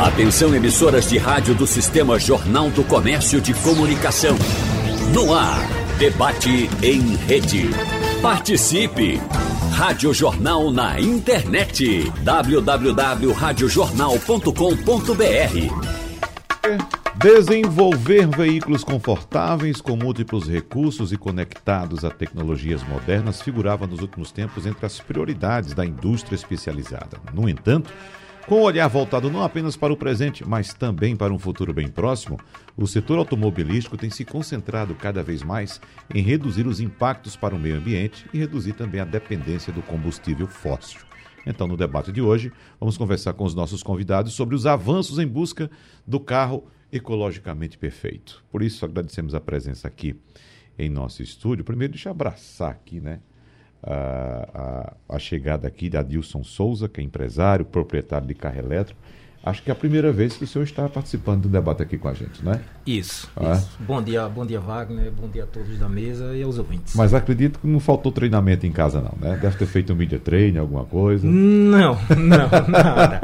Atenção emissoras de rádio do Sistema Jornal do Comércio de Comunicação. No ar, debate em rede. Participe! Rádio Jornal na internet. www.radiojornal.com.br Desenvolver veículos confortáveis com múltiplos recursos e conectados a tecnologias modernas figurava nos últimos tempos entre as prioridades da indústria especializada. No entanto, com o olhar voltado não apenas para o presente, mas também para um futuro bem próximo, o setor automobilístico tem se concentrado cada vez mais em reduzir os impactos para o meio ambiente e reduzir também a dependência do combustível fóssil. Então, no debate de hoje, vamos conversar com os nossos convidados sobre os avanços em busca do carro ecologicamente perfeito. Por isso, agradecemos a presença aqui em nosso estúdio. Primeiro, deixa eu abraçar aqui, né? A, a, a, chegada aqui de Adilson Souza, que é empresário, proprietário de carro elétrico. Acho que é a primeira vez que o senhor está participando do debate aqui com a gente, não é? Isso, ah. isso. Bom dia, bom dia Wagner, bom dia a todos da mesa e aos ouvintes. Mas acredito que não faltou treinamento em casa não, né? Deve ter feito um media training, alguma coisa. Não, não, nada.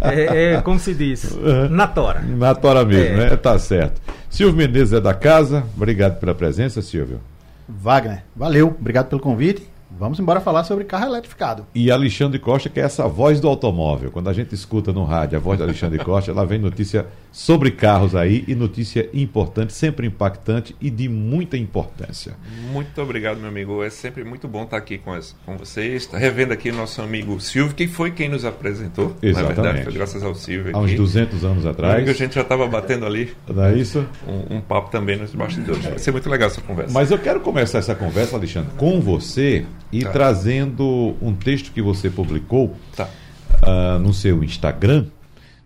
É, é como se diz, na tora. Na tora mesmo, é. né? Tá certo. Silvio Menezes é da casa, obrigado pela presença, Silvio. Wagner, valeu, obrigado pelo convite. Vamos embora falar sobre carro eletrificado. E Alexandre Costa, que é essa voz do automóvel. Quando a gente escuta no rádio a voz de Alexandre Costa, ela vem notícia sobre carros aí e notícia importante, sempre impactante e de muita importância. Muito obrigado, meu amigo. É sempre muito bom estar aqui com, as, com vocês. Está revendo aqui nosso amigo Silvio, que foi quem nos apresentou. Exatamente. Na verdade, foi graças ao Silvio. Há uns 200 anos atrás. A gente já estava batendo ali. Não é isso? Um, um papo também nos bastidores. Vai ser muito legal essa conversa. Mas eu quero começar essa conversa, Alexandre, com você e tá. trazendo um texto que você publicou tá. uh, no seu Instagram.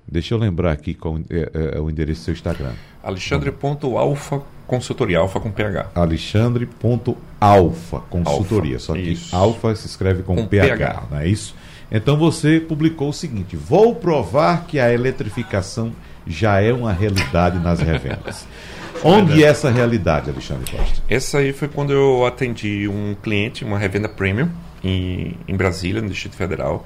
Deixa eu lembrar aqui qual é, é, é o endereço do seu Instagram. Alexandre.alfa consultoria, alfa com PH. Alexandre.alfa consultoria, alfa, só que isso. alfa se escreve com, com PH, PH, não é isso? Então você publicou o seguinte: vou provar que a eletrificação já é uma realidade nas revendas. Onde é essa realidade, Alexandre Costa? Essa aí foi quando eu atendi um cliente, uma revenda premium, em, em Brasília, no Distrito Federal,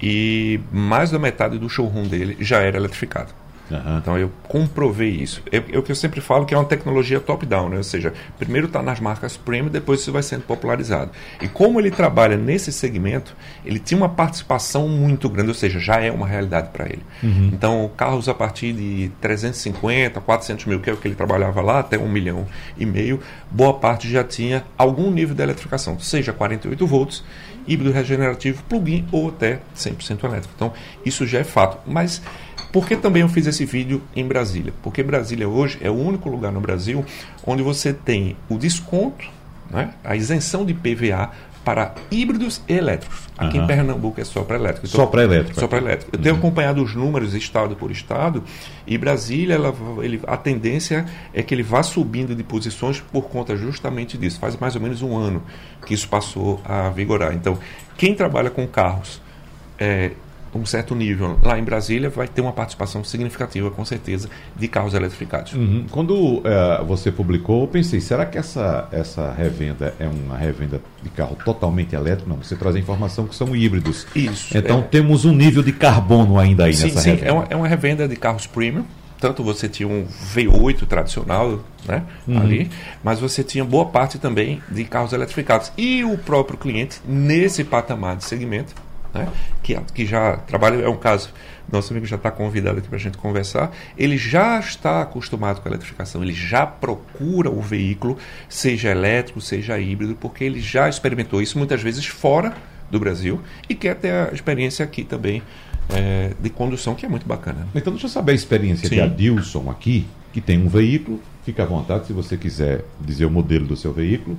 e mais da metade do showroom dele já era eletrificado. Uhum. Então eu comprovei isso. É, o que eu sempre falo que é uma tecnologia top-down, né? ou seja, primeiro está nas marcas premium, depois isso vai sendo popularizado. E como ele trabalha nesse segmento, ele tinha uma participação muito grande, ou seja, já é uma realidade para ele. Uhum. Então carros a partir de 350, 400 mil, que é o que ele trabalhava lá, até um milhão e meio, boa parte já tinha algum nível de eletrificação, seja 48 volts, híbrido regenerativo, plug-in ou até 100% elétrico. Então isso já é fato. Mas por que também eu fiz esse vídeo em Brasília? Porque Brasília hoje é o único lugar no Brasil onde você tem o desconto, né, a isenção de PVA para híbridos e elétricos. Aqui uhum. em Pernambuco é só para elétrico. Só para elétrico. Só para elétrico. Eu uhum. tenho acompanhado os números estado por estado e Brasília, ela, ele, a tendência é que ele vá subindo de posições por conta justamente disso. Faz mais ou menos um ano que isso passou a vigorar. Então, quem trabalha com carros é, um certo nível lá em Brasília, vai ter uma participação significativa, com certeza, de carros eletrificados. Uhum. Quando uh, você publicou, eu pensei, será que essa, essa revenda é uma revenda de carro totalmente elétrico? Não, você traz a informação que são híbridos. Isso. Então é... temos um nível de carbono ainda aí sim, nessa sim, revenda. É uma, é uma revenda de carros premium, tanto você tinha um V8 tradicional né, uhum. ali, mas você tinha boa parte também de carros eletrificados. E o próprio cliente, nesse patamar de segmento, né, que, que já trabalha, é um caso, nosso amigo já está convidado aqui para a gente conversar, ele já está acostumado com a eletrificação, ele já procura o veículo, seja elétrico, seja híbrido, porque ele já experimentou isso muitas vezes fora do Brasil e quer ter a experiência aqui também é, de condução, que é muito bacana. Então, deixa eu saber a experiência Sim. de Adilson aqui, que tem um veículo, fica à vontade se você quiser dizer o modelo do seu veículo,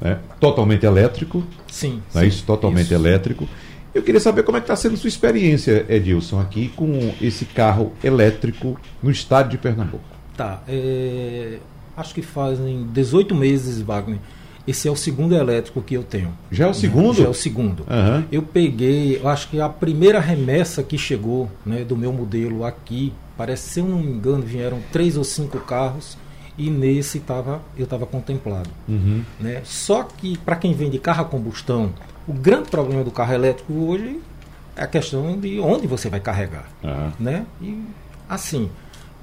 né? totalmente elétrico. Sim. Não é sim, isso? Totalmente isso. elétrico. Eu queria saber como é que está sendo sua experiência, Edilson, aqui com esse carro elétrico no estado de Pernambuco. Tá. É, acho que fazem 18 meses, Wagner. Esse é o segundo elétrico que eu tenho. Já é o segundo? Já é o segundo. Uhum. Eu peguei, eu acho que a primeira remessa que chegou né, do meu modelo aqui, parece, se eu não me engano, vieram três ou cinco carros e nesse tava, eu estava contemplado. Uhum. Né? Só que para quem vende carro a combustão, o grande problema do carro elétrico hoje é a questão de onde você vai carregar. Uhum. Né? E assim,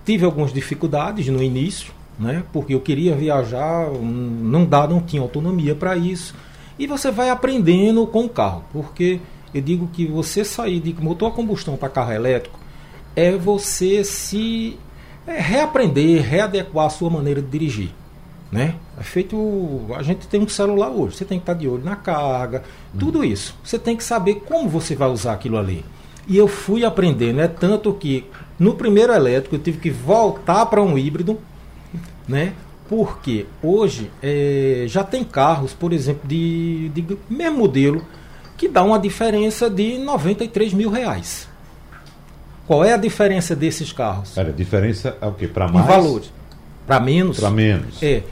tive algumas dificuldades no início, né? Porque eu queria viajar, não dá, não tinha autonomia para isso. E você vai aprendendo com o carro, porque eu digo que você sair de motor a combustão para carro elétrico é você se é, reaprender, readequar a sua maneira de dirigir. Né? É feito. A gente tem um celular hoje, você tem que estar de olho na carga, tudo isso. Você tem que saber como você vai usar aquilo ali. E eu fui aprendendo, é tanto que no primeiro elétrico eu tive que voltar para um híbrido, né? Porque hoje é, já tem carros, por exemplo, de, de mesmo modelo, que dá uma diferença de 93 mil reais. Qual é a diferença desses carros? Cara, a diferença é o quê? Para mais? Em valores. Para menos? Para menos. É.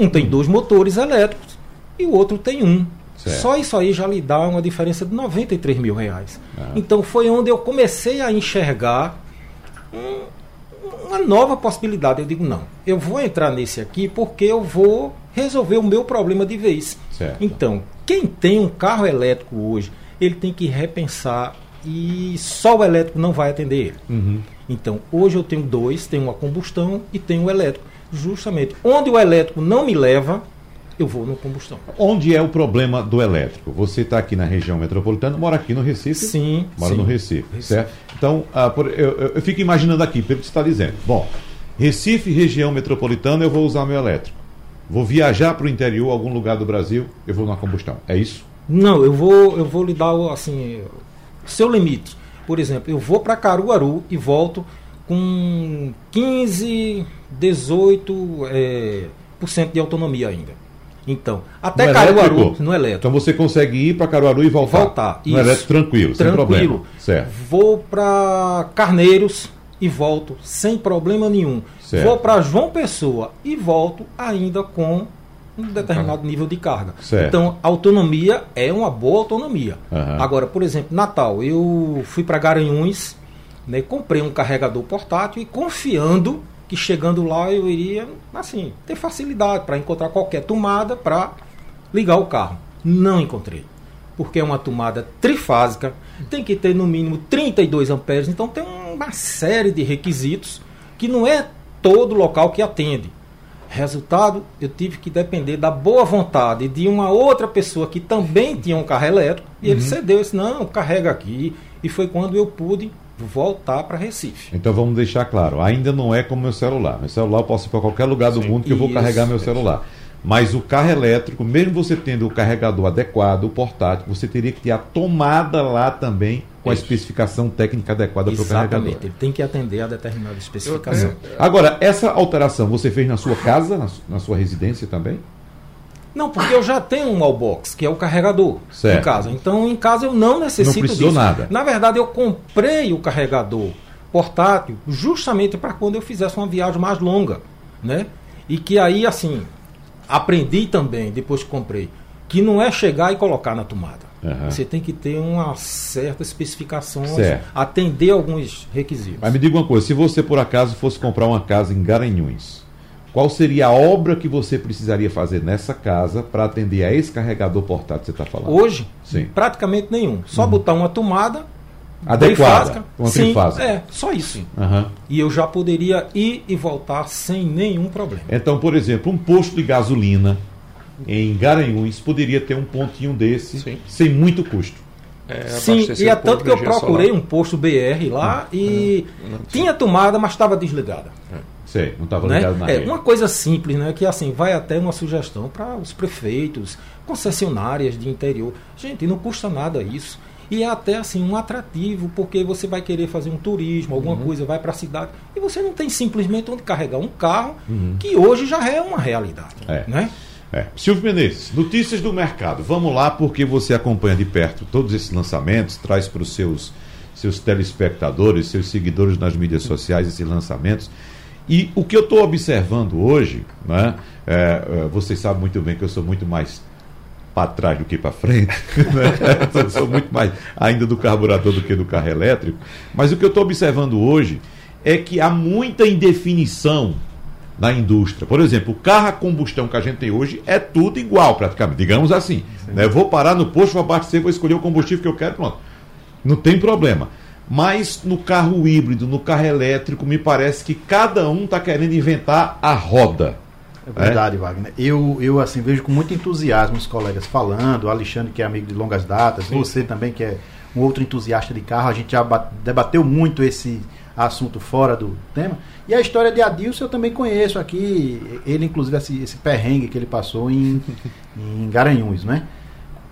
Um tem dois motores elétricos e o outro tem um. Certo. Só isso aí já lhe dá uma diferença de 93 mil reais. Ah. Então foi onde eu comecei a enxergar um, uma nova possibilidade. Eu digo, não, eu vou entrar nesse aqui porque eu vou resolver o meu problema de vez. Certo. Então, quem tem um carro elétrico hoje, ele tem que repensar e só o elétrico não vai atender ele. Uhum. Então, hoje eu tenho dois, tenho uma combustão e tenho o elétrico. Justamente onde o elétrico não me leva, eu vou no combustão. Onde é o problema do elétrico? Você está aqui na região metropolitana, mora aqui no Recife? Sim. Mora sim. no Recife, Recife, certo? Então, ah, por, eu, eu, eu, fico imaginando aqui, pelo que você está dizendo. Bom, Recife, região metropolitana, eu vou usar meu elétrico. Vou viajar para o interior, algum lugar do Brasil, eu vou na combustão. É isso? Não, eu vou, eu vou lhe dar assim, seu limite. Por exemplo, eu vou para Caruaru e volto com 15, 18 é, por cento de autonomia ainda. Então, até no Caruaru, elétrico. no elétrico. Então você consegue ir para Caruaru e voltar? Voltar, no isso. elétrico tranquilo, tranquilo, sem problema. Certo. Vou para Carneiros e volto sem problema nenhum. Certo. Vou para João Pessoa e volto ainda com um determinado nível de carga. Certo. Então, autonomia é uma boa autonomia. Uhum. Agora, por exemplo, Natal, eu fui para Garanhuns, né, comprei um carregador portátil e confiando que chegando lá eu iria, assim, ter facilidade para encontrar qualquer tomada para ligar o carro. Não encontrei. Porque é uma tomada trifásica, tem que ter no mínimo 32 amperes, então tem uma série de requisitos que não é todo local que atende. Resultado, eu tive que depender da boa vontade de uma outra pessoa que também tinha um carro elétrico e uhum. ele cedeu, disse, não, carrega aqui. E foi quando eu pude voltar para Recife. Então vamos deixar claro, ainda não é como meu celular. Meu celular eu posso ir para qualquer lugar do Sim, mundo que eu vou carregar meu celular. Mas o carro elétrico, mesmo você tendo o carregador adequado, o portátil, você teria que ter a tomada lá também com Isso. a especificação técnica adequada para o carregador. Ele tem que atender a determinada especificação. Eu, Agora, essa alteração você fez na sua casa, na, na, sua residência também? Não, porque eu já tenho um wallbox, que é o carregador certo. em casa. Então, em casa eu não necessito não disso. nada. Na verdade, eu comprei o carregador portátil justamente para quando eu fizesse uma viagem mais longa, né? E que aí, assim, aprendi também, depois que comprei, que não é chegar e colocar na tomada. Uhum. Você tem que ter uma certa especificação, certo. atender alguns requisitos. Mas me diga uma coisa, se você por acaso fosse comprar uma casa em Garanhuns, qual seria a obra que você precisaria fazer nessa casa para atender a esse carregador portátil que você está falando? Hoje? Sim. Praticamente nenhum. Só uhum. botar uma tomada adequada, uma Sim, é, só isso. Uhum. E eu já poderia ir e voltar sem nenhum problema. Então, por exemplo, um posto de gasolina em Garanhuns poderia ter um pontinho desse Sim. sem muito custo. É, Sim, e é tanto que eu procurei solar. um posto BR lá hum, e hum, tinha tomada, mas estava desligada. É. Sei, não estava né? ligado na É rede. uma coisa simples, né? Que assim, vai até uma sugestão para os prefeitos, concessionárias de interior. Gente, não custa nada isso. E é até assim um atrativo, porque você vai querer fazer um turismo, alguma uhum. coisa, vai para a cidade, e você não tem simplesmente onde carregar um carro, uhum. que hoje já é uma realidade. É. Né? É. Silvio Menezes, notícias do mercado. Vamos lá, porque você acompanha de perto todos esses lançamentos, traz para os seus, seus telespectadores, seus seguidores nas mídias sociais esses lançamentos. E o que eu estou observando hoje, né, é, é, vocês sabem muito bem que eu sou muito mais para trás do que para frente, né? eu sou muito mais ainda do carburador do que do carro elétrico. Mas o que eu estou observando hoje é que há muita indefinição na indústria. Por exemplo, o carro a combustão que a gente tem hoje é tudo igual, praticamente, digamos assim. Né? Vou parar no posto, vou abastecer, vou escolher o combustível que eu quero, pronto. Não tem problema. Mas no carro híbrido, no carro elétrico, me parece que cada um está querendo inventar a roda. É verdade, é? Wagner. Eu, eu assim vejo com muito entusiasmo os colegas falando, o Alexandre que é amigo de longas datas, Sim. você também que é um outro entusiasta de carro, a gente já debateu muito esse assunto fora do tema. E a história de Adilson eu também conheço aqui, ele inclusive esse, esse perrengue que ele passou em, em Garanhuns, né?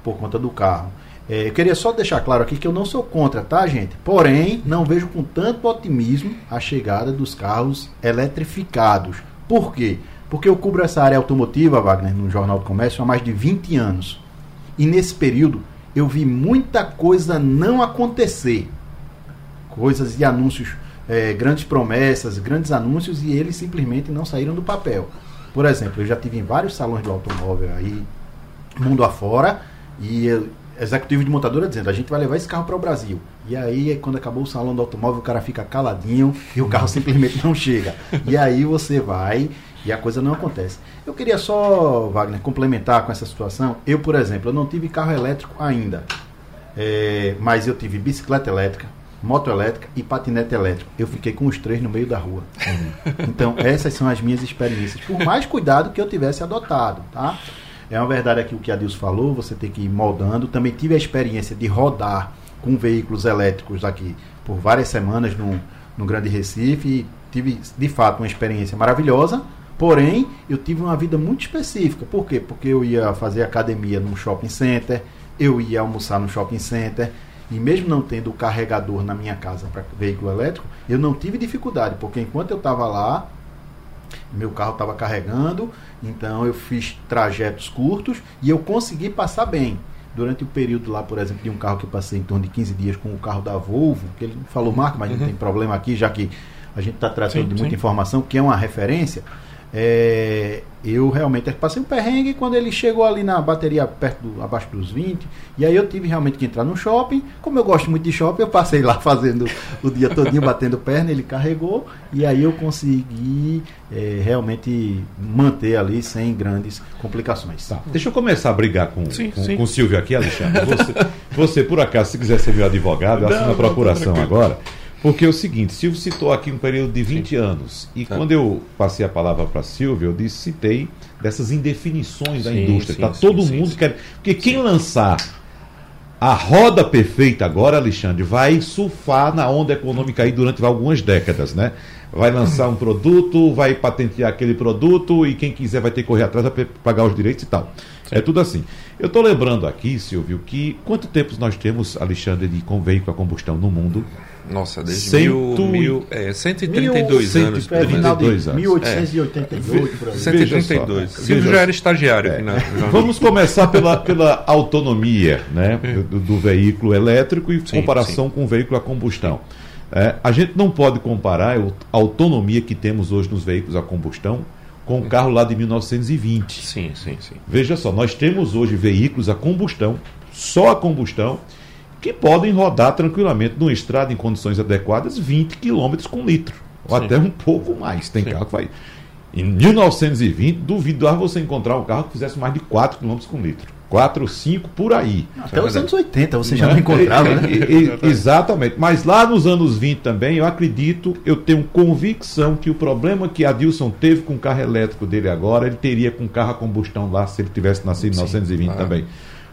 Por conta do carro. É, eu queria só deixar claro aqui que eu não sou contra, tá, gente? Porém, não vejo com tanto otimismo a chegada dos carros eletrificados. Por quê? Porque eu cubro essa área automotiva, Wagner, no Jornal do Comércio há mais de 20 anos. E nesse período eu vi muita coisa não acontecer. Coisas e anúncios, é, grandes promessas, grandes anúncios e eles simplesmente não saíram do papel. Por exemplo, eu já tive em vários salões do automóvel aí, mundo afora, e eu, executivo de montadora dizendo: a gente vai levar esse carro para o Brasil. E aí, quando acabou o salão do automóvel, o cara fica caladinho e o carro simplesmente não chega. E aí você vai e a coisa não acontece. Eu queria só, Wagner, complementar com essa situação. Eu, por exemplo, eu não tive carro elétrico ainda, é, mas eu tive bicicleta elétrica, moto elétrica e patinete elétrico. Eu fiquei com os três no meio da rua. Então, essas são as minhas experiências. Por mais cuidado que eu tivesse adotado, tá? É uma verdade aqui o que a Dilson falou, você tem que ir moldando. Também tive a experiência de rodar com veículos elétricos aqui por várias semanas no, no Grande Recife e tive, de fato, uma experiência maravilhosa Porém, eu tive uma vida muito específica. Por quê? Porque eu ia fazer academia num shopping center, eu ia almoçar no shopping center, e mesmo não tendo o carregador na minha casa para veículo elétrico, eu não tive dificuldade, porque enquanto eu estava lá, meu carro estava carregando, então eu fiz trajetos curtos e eu consegui passar bem. Durante o período lá, por exemplo, de um carro que eu passei em torno de 15 dias com o carro da Volvo, que ele falou, Marco, mas uhum. não tem problema aqui, já que a gente está tratando sim, de muita sim. informação, que é uma referência. É, eu realmente passei um perrengue quando ele chegou ali na bateria perto do, abaixo dos 20 e aí eu tive realmente que entrar no shopping. Como eu gosto muito de shopping eu passei lá fazendo o dia todinho batendo perna ele carregou e aí eu consegui é, realmente manter ali sem grandes complicações. Tá. deixa eu começar a brigar com, sim, com, sim. com o Silvio aqui Alexandre. Você, você por acaso se quiser ser meu advogado eu assino a procuração agora porque é o seguinte, Silvio citou aqui um período de 20 Sim. anos. E é. quando eu passei a palavra para Silvio, eu disse, citei dessas indefinições da indústria. Todo sim, mundo quer. Porque quem lançar a roda perfeita agora, Alexandre, vai surfar na onda econômica aí durante algumas décadas, né? Vai lançar um produto, vai patentear aquele produto e quem quiser vai ter que correr atrás para pagar os direitos e tal. Sim. É tudo assim. Eu estou lembrando aqui, Silvio, que quanto tempo nós temos, Alexandre, de com veículo a combustão no mundo? Nossa, desde Cento... mil, mil, é, 132 mil, anos. É, final de 1888, é. 132. Silvio já era estagiário. É. Na, Vamos começar pela, pela autonomia né, é. do, do veículo elétrico em sim, comparação sim. com o veículo a combustão. É, a gente não pode comparar a autonomia que temos hoje nos veículos a combustão com o carro lá de 1920. Sim, sim, sim. Veja só, nós temos hoje veículos a combustão, só a combustão, que podem rodar tranquilamente numa estrada em condições adequadas 20 km com litro, ou Sim. até um pouco mais. Tem Sim. carro que vai. Em 1920, duvidar você encontrar um carro que fizesse mais de 4 km com litro. 4 ou 5 por aí. Até os anos 80 você já não né? encontrava, né? Exatamente. Mas lá nos anos 20 também, eu acredito, eu tenho convicção que o problema que a Dilson teve com o carro elétrico dele agora, ele teria com o carro a combustão lá se ele tivesse nascido em 1920 claro. também.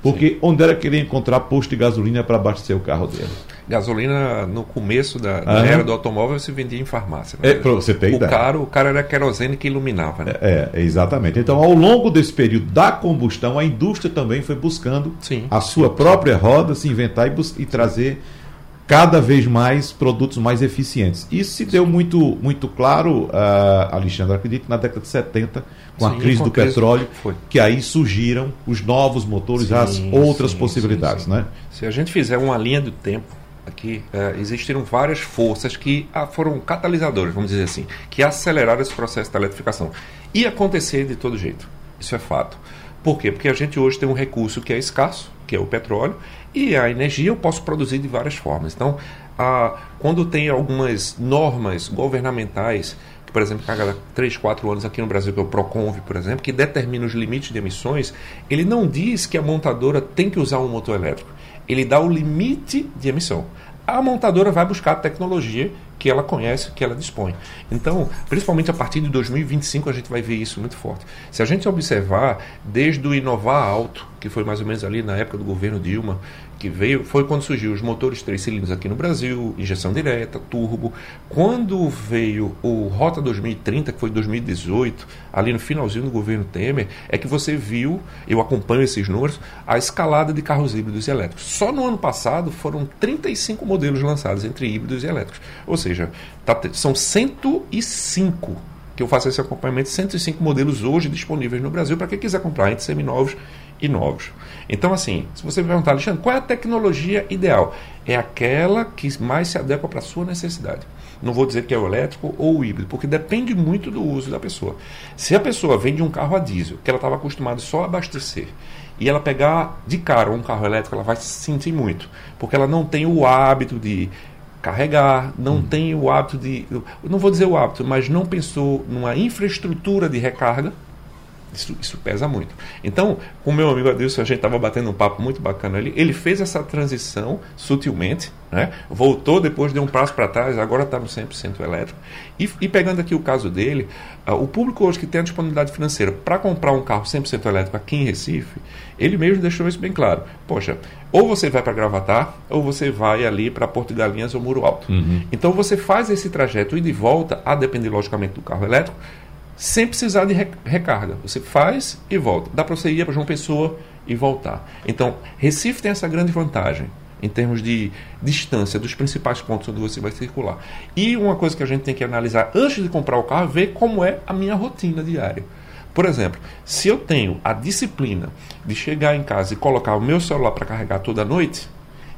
Porque Sim. onde era que ele ia encontrar posto de gasolina para abastecer o carro dele? Gasolina, no começo da, da era do automóvel, se vendia em farmácia. Né? É, para você ter o ideia. Caro, o cara era querosene que iluminava. Né? É, é, exatamente. Então, ao longo desse período da combustão, a indústria também foi buscando Sim. a sua própria roda, se inventar e, e trazer cada vez mais produtos mais eficientes. Isso se deu muito, muito claro, uh, Alexandre, acredito, na década de 70, com sim, a crise com do crise petróleo, foi. que aí surgiram os novos motores, sim, as outras sim, possibilidades. Né? Se a gente fizer uma linha do tempo, aqui uh, existiram várias forças que uh, foram catalisadoras, vamos dizer assim, que aceleraram esse processo de eletrificação. Ia acontecer de todo jeito, isso é fato. Por quê? Porque a gente hoje tem um recurso que é escasso, que é o petróleo, e a energia eu posso produzir de várias formas. Então, a, quando tem algumas normas governamentais, que, por exemplo, cada 3, 4 anos aqui no Brasil, que é o PROCONV, por exemplo, que determina os limites de emissões, ele não diz que a montadora tem que usar um motor elétrico. Ele dá o limite de emissão. a montadora vai buscar a tecnologia que ela conhece, que ela dispõe. Então, principalmente a partir de 2025, a gente vai ver isso muito forte. Se a gente observar, desde o Inovar Alto, que foi mais ou menos ali na época do governo Dilma, que veio foi quando surgiu os motores três cilindros aqui no Brasil, injeção direta, turbo. Quando veio o Rota 2030, que foi 2018, ali no finalzinho do governo Temer, é que você viu, eu acompanho esses números, a escalada de carros híbridos e elétricos. Só no ano passado foram 35 modelos lançados entre híbridos e elétricos. Ou seja, tá, são 105 que eu faço esse acompanhamento, 105 modelos hoje disponíveis no Brasil para quem quiser comprar entre seminovos e novos. Então, assim, se você me perguntar, Alexandre, qual é a tecnologia ideal? É aquela que mais se adequa para a sua necessidade. Não vou dizer que é o elétrico ou o híbrido, porque depende muito do uso da pessoa. Se a pessoa vende um carro a diesel, que ela estava acostumada só a abastecer, e ela pegar de cara um carro elétrico, ela vai se sentir muito, porque ela não tem o hábito de carregar, não hum. tem o hábito de. Não vou dizer o hábito, mas não pensou numa infraestrutura de recarga isso, isso pesa muito. Então, com o meu amigo Adilson, a gente estava batendo um papo muito bacana ali. Ele fez essa transição sutilmente, né? voltou depois, deu um passo para trás, agora está no 100% elétrico. E, e, pegando aqui o caso dele, uh, o público hoje que tem a disponibilidade financeira para comprar um carro 100% elétrico aqui em Recife, ele mesmo deixou isso bem claro. Poxa, ou você vai para Gravatar, ou você vai ali para Porto Galinhas ou Muro Alto. Uhum. Então você faz esse trajeto e de volta, a depender logicamente do carro elétrico, sem precisar de recarga. Você faz e volta. Dá para você ir para João Pessoa e voltar. Então, Recife tem essa grande vantagem em termos de distância dos principais pontos onde você vai circular. E uma coisa que a gente tem que analisar antes de comprar o carro, é ver como é a minha rotina diária. Por exemplo, se eu tenho a disciplina de chegar em casa e colocar o meu celular para carregar toda noite,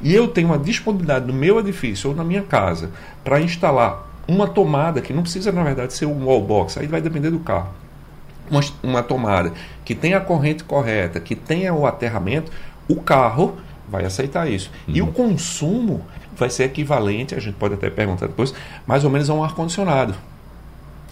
e eu tenho a disponibilidade no meu edifício ou na minha casa para instalar uma tomada, que não precisa na verdade ser um wallbox, aí vai depender do carro. Uma, uma tomada que tenha a corrente correta, que tenha o aterramento, o carro vai aceitar isso. Uhum. E o consumo vai ser equivalente, a gente pode até perguntar depois, mais ou menos a um ar-condicionado.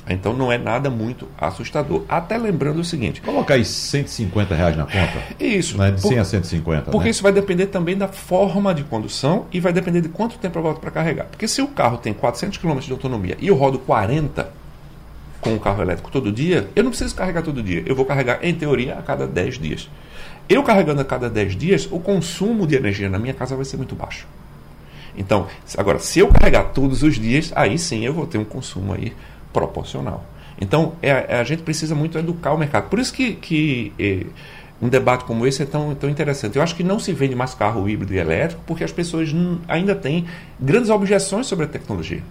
Então não é nada muito assustador. Até lembrando o seguinte: colocar aí 150 reais na conta. Isso. Né? De 100 a 150. Porque né? isso vai depender também da forma de condução e vai depender de quanto tempo eu volto para carregar. Porque se o carro tem 400 km de autonomia e eu rodo 40 com o carro elétrico todo dia, eu não preciso carregar todo dia. Eu vou carregar, em teoria, a cada 10 dias. Eu carregando a cada 10 dias, o consumo de energia na minha casa vai ser muito baixo. Então, agora, se eu carregar todos os dias, aí sim eu vou ter um consumo aí proporcional. Então, é, a gente precisa muito educar o mercado. Por isso que, que é, um debate como esse é tão, tão interessante. Eu acho que não se vende mais carro híbrido e elétrico porque as pessoas ainda têm grandes objeções sobre a tecnologia.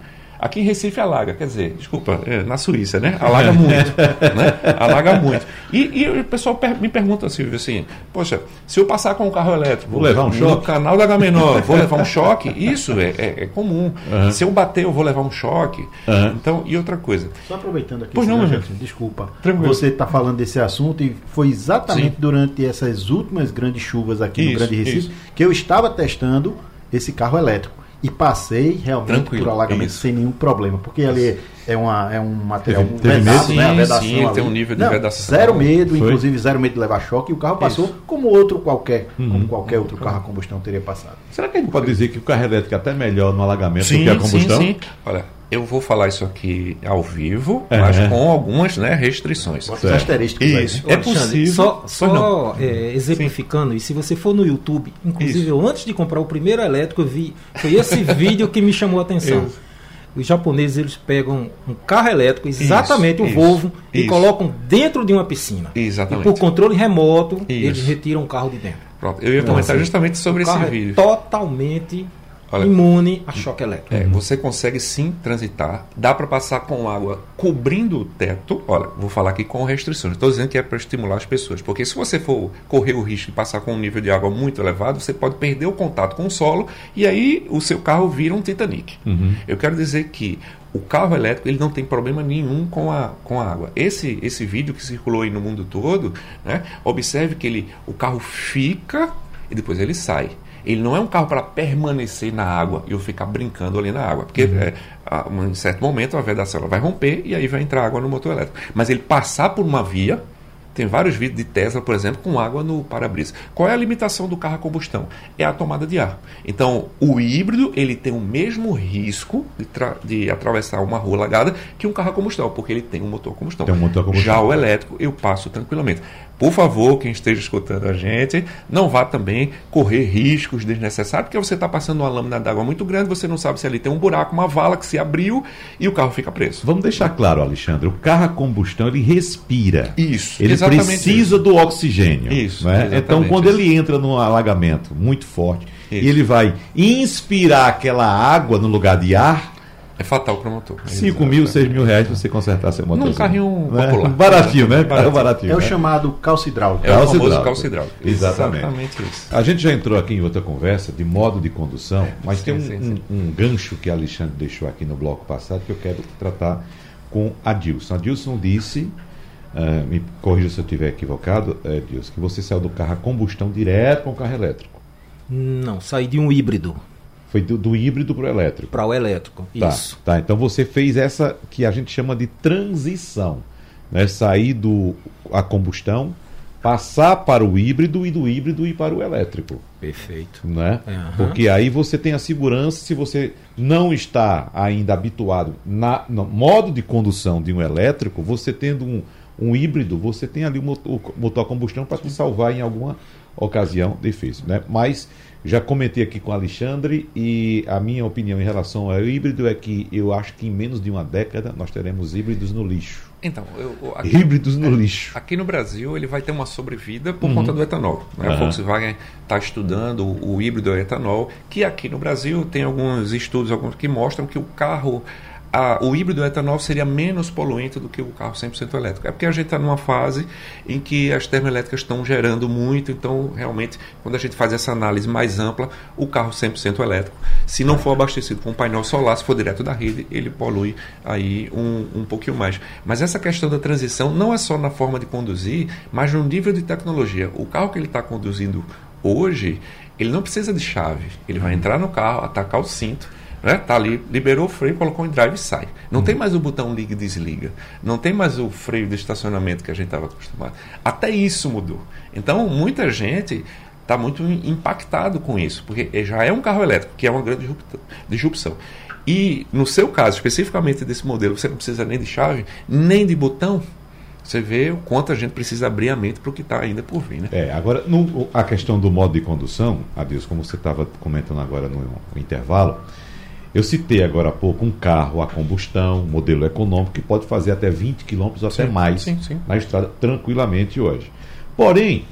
Aqui em Recife alaga, quer dizer, desculpa, é, na Suíça, né? Alaga muito. né? Alaga muito. E, e o pessoal per me pergunta, Silvio, assim, poxa, se eu passar com um carro elétrico vou levar um choque? no canal da Gamenor, vou levar um choque? Isso é, é, é comum. Uhum. Se eu bater, eu vou levar um choque. Uhum. Então, e outra coisa. Só aproveitando aqui, pois não, gente, desculpa. Tranquilo. Você está falando desse assunto e foi exatamente Sim. durante essas últimas grandes chuvas aqui isso, no Grande Recife isso. que eu estava testando esse carro elétrico e passei realmente Tranquilo, por alagamento isso. sem nenhum problema, porque ali é, uma, é um material teve, teve vedado, sim, né? A vedação sim, tem um nível de Não, vedação. Zero medo, Foi? inclusive zero medo de levar choque, e o carro passou isso. como outro qualquer, uhum. como qualquer outro carro a combustão teria passado. Será que a gente pode dizer que o carro elétrico é até melhor no alagamento sim, do que a combustão? Sim, sim. Olha, eu vou falar isso aqui ao vivo, é. mas com algumas né, restrições. Asterísticos isso. É possível. Só, só é, exemplificando, Sim. e se você for no YouTube, inclusive eu, antes de comprar o primeiro elétrico, eu vi, foi esse vídeo que me chamou a atenção. Isso. Os japoneses eles pegam um carro elétrico, exatamente isso, o Volvo, isso. e colocam dentro de uma piscina. Exatamente. E por controle remoto, eles retiram o carro de dentro. Pronto. Eu ia então, comentar assim, justamente sobre esse é vídeo. É totalmente Olha, imune a choque elétrico. É, você consegue sim transitar, dá para passar com água cobrindo o teto. Olha, vou falar aqui com restrições. Estou dizendo que é para estimular as pessoas, porque se você for correr o risco de passar com um nível de água muito elevado, você pode perder o contato com o solo e aí o seu carro vira um Titanic. Uhum. Eu quero dizer que o carro elétrico ele não tem problema nenhum com a, com a água. Esse, esse vídeo que circulou aí no mundo todo, né, observe que ele, o carro fica e depois ele sai. Ele não é um carro para permanecer na água e eu ficar brincando ali na água. Porque uhum. é, a, em certo momento a vedação vai romper e aí vai entrar água no motor elétrico. Mas ele passar por uma via Tem vários vídeos de Tesla, por exemplo, com água no para-brisa. Qual é a limitação do carro a combustão? É a tomada de ar. Então, o híbrido ele tem o mesmo risco de, de atravessar uma rua lagada que um carro a combustão, porque ele tem um motor a combustão. Um motor a combustão. Já o elétrico eu passo tranquilamente. Por favor, quem esteja escutando a gente, não vá também correr riscos desnecessários, porque você está passando uma lâmina d'água muito grande, você não sabe se ali tem um buraco, uma vala que se abriu e o carro fica preso. Vamos deixar claro, Alexandre, o carro a combustão ele respira. Isso. Ele precisa isso. do oxigênio. Isso. Né? Então, quando isso. ele entra num alagamento muito forte isso. e ele vai inspirar aquela água no lugar de ar, é fatal para o motor. 5 mil, 6 mil reais para você consertar seu motor. Num carrinho né? popular. Baratinho, né? Baratinho. baratinho, é o né? chamado calço hidráulico. É o famoso calço hidráulico. Exatamente. Exatamente isso. A gente já entrou aqui em outra conversa de modo de condução, mas sim, tem um, sim, sim. Um, um, gancho que a Alexandre deixou aqui no bloco passado que eu quero tratar com a Dilson. A Dilson disse, uh, me corrija se eu estiver equivocado, uh, Dilson, que você saiu do carro a combustão direto para o carro elétrico. Não, saí de um híbrido. Foi do, do híbrido para o elétrico. Para o elétrico, tá, isso. Tá, então você fez essa que a gente chama de transição. Né? Sair do a combustão, passar para o híbrido e do híbrido ir para o elétrico. Perfeito. Né? Uhum. Porque aí você tem a segurança se você não está ainda habituado na, no modo de condução de um elétrico, você tendo um, um híbrido, você tem ali o motor, o motor a combustão para te salvar em alguma ocasião difícil. Né? Mas já comentei aqui com o Alexandre e a minha opinião em relação ao híbrido é que eu acho que em menos de uma década nós teremos híbridos no lixo. Então, eu, aqui, híbridos no é, lixo. Aqui no Brasil ele vai ter uma sobrevida por uhum. conta do etanol. Né? Uhum. A Volkswagen está estudando o, o híbrido etanol, que aqui no Brasil tem alguns estudos alguns que mostram que o carro a, o híbrido etanol seria menos poluente do que o carro 100% elétrico. É porque a gente está numa fase em que as termoelétricas estão gerando muito, então realmente quando a gente faz essa análise mais ampla, o carro 100% elétrico, se não for abastecido com painel solar, se for direto da rede, ele polui aí um, um pouquinho mais. Mas essa questão da transição não é só na forma de conduzir, mas no nível de tecnologia. O carro que ele está conduzindo hoje, ele não precisa de chave. Ele vai entrar no carro, atacar o cinto, né? Tá ali, liberou o freio, colocou em drive e sai. Não uhum. tem mais o botão liga e desliga. Não tem mais o freio de estacionamento que a gente estava acostumado. Até isso mudou. Então, muita gente está muito impactado com isso, porque já é um carro elétrico, que é uma grande disrupção. E no seu caso, especificamente desse modelo, você não precisa nem de chave, nem de botão. Você vê o quanto a gente precisa abrir a mente para o que está ainda por vir. Né? É, agora, no, a questão do modo de condução, Adeus, como você estava comentando agora no, no intervalo, eu citei agora há pouco um carro a combustão, modelo econômico, que pode fazer até 20 km ou até mais sim, sim. na estrada tranquilamente hoje. Porém,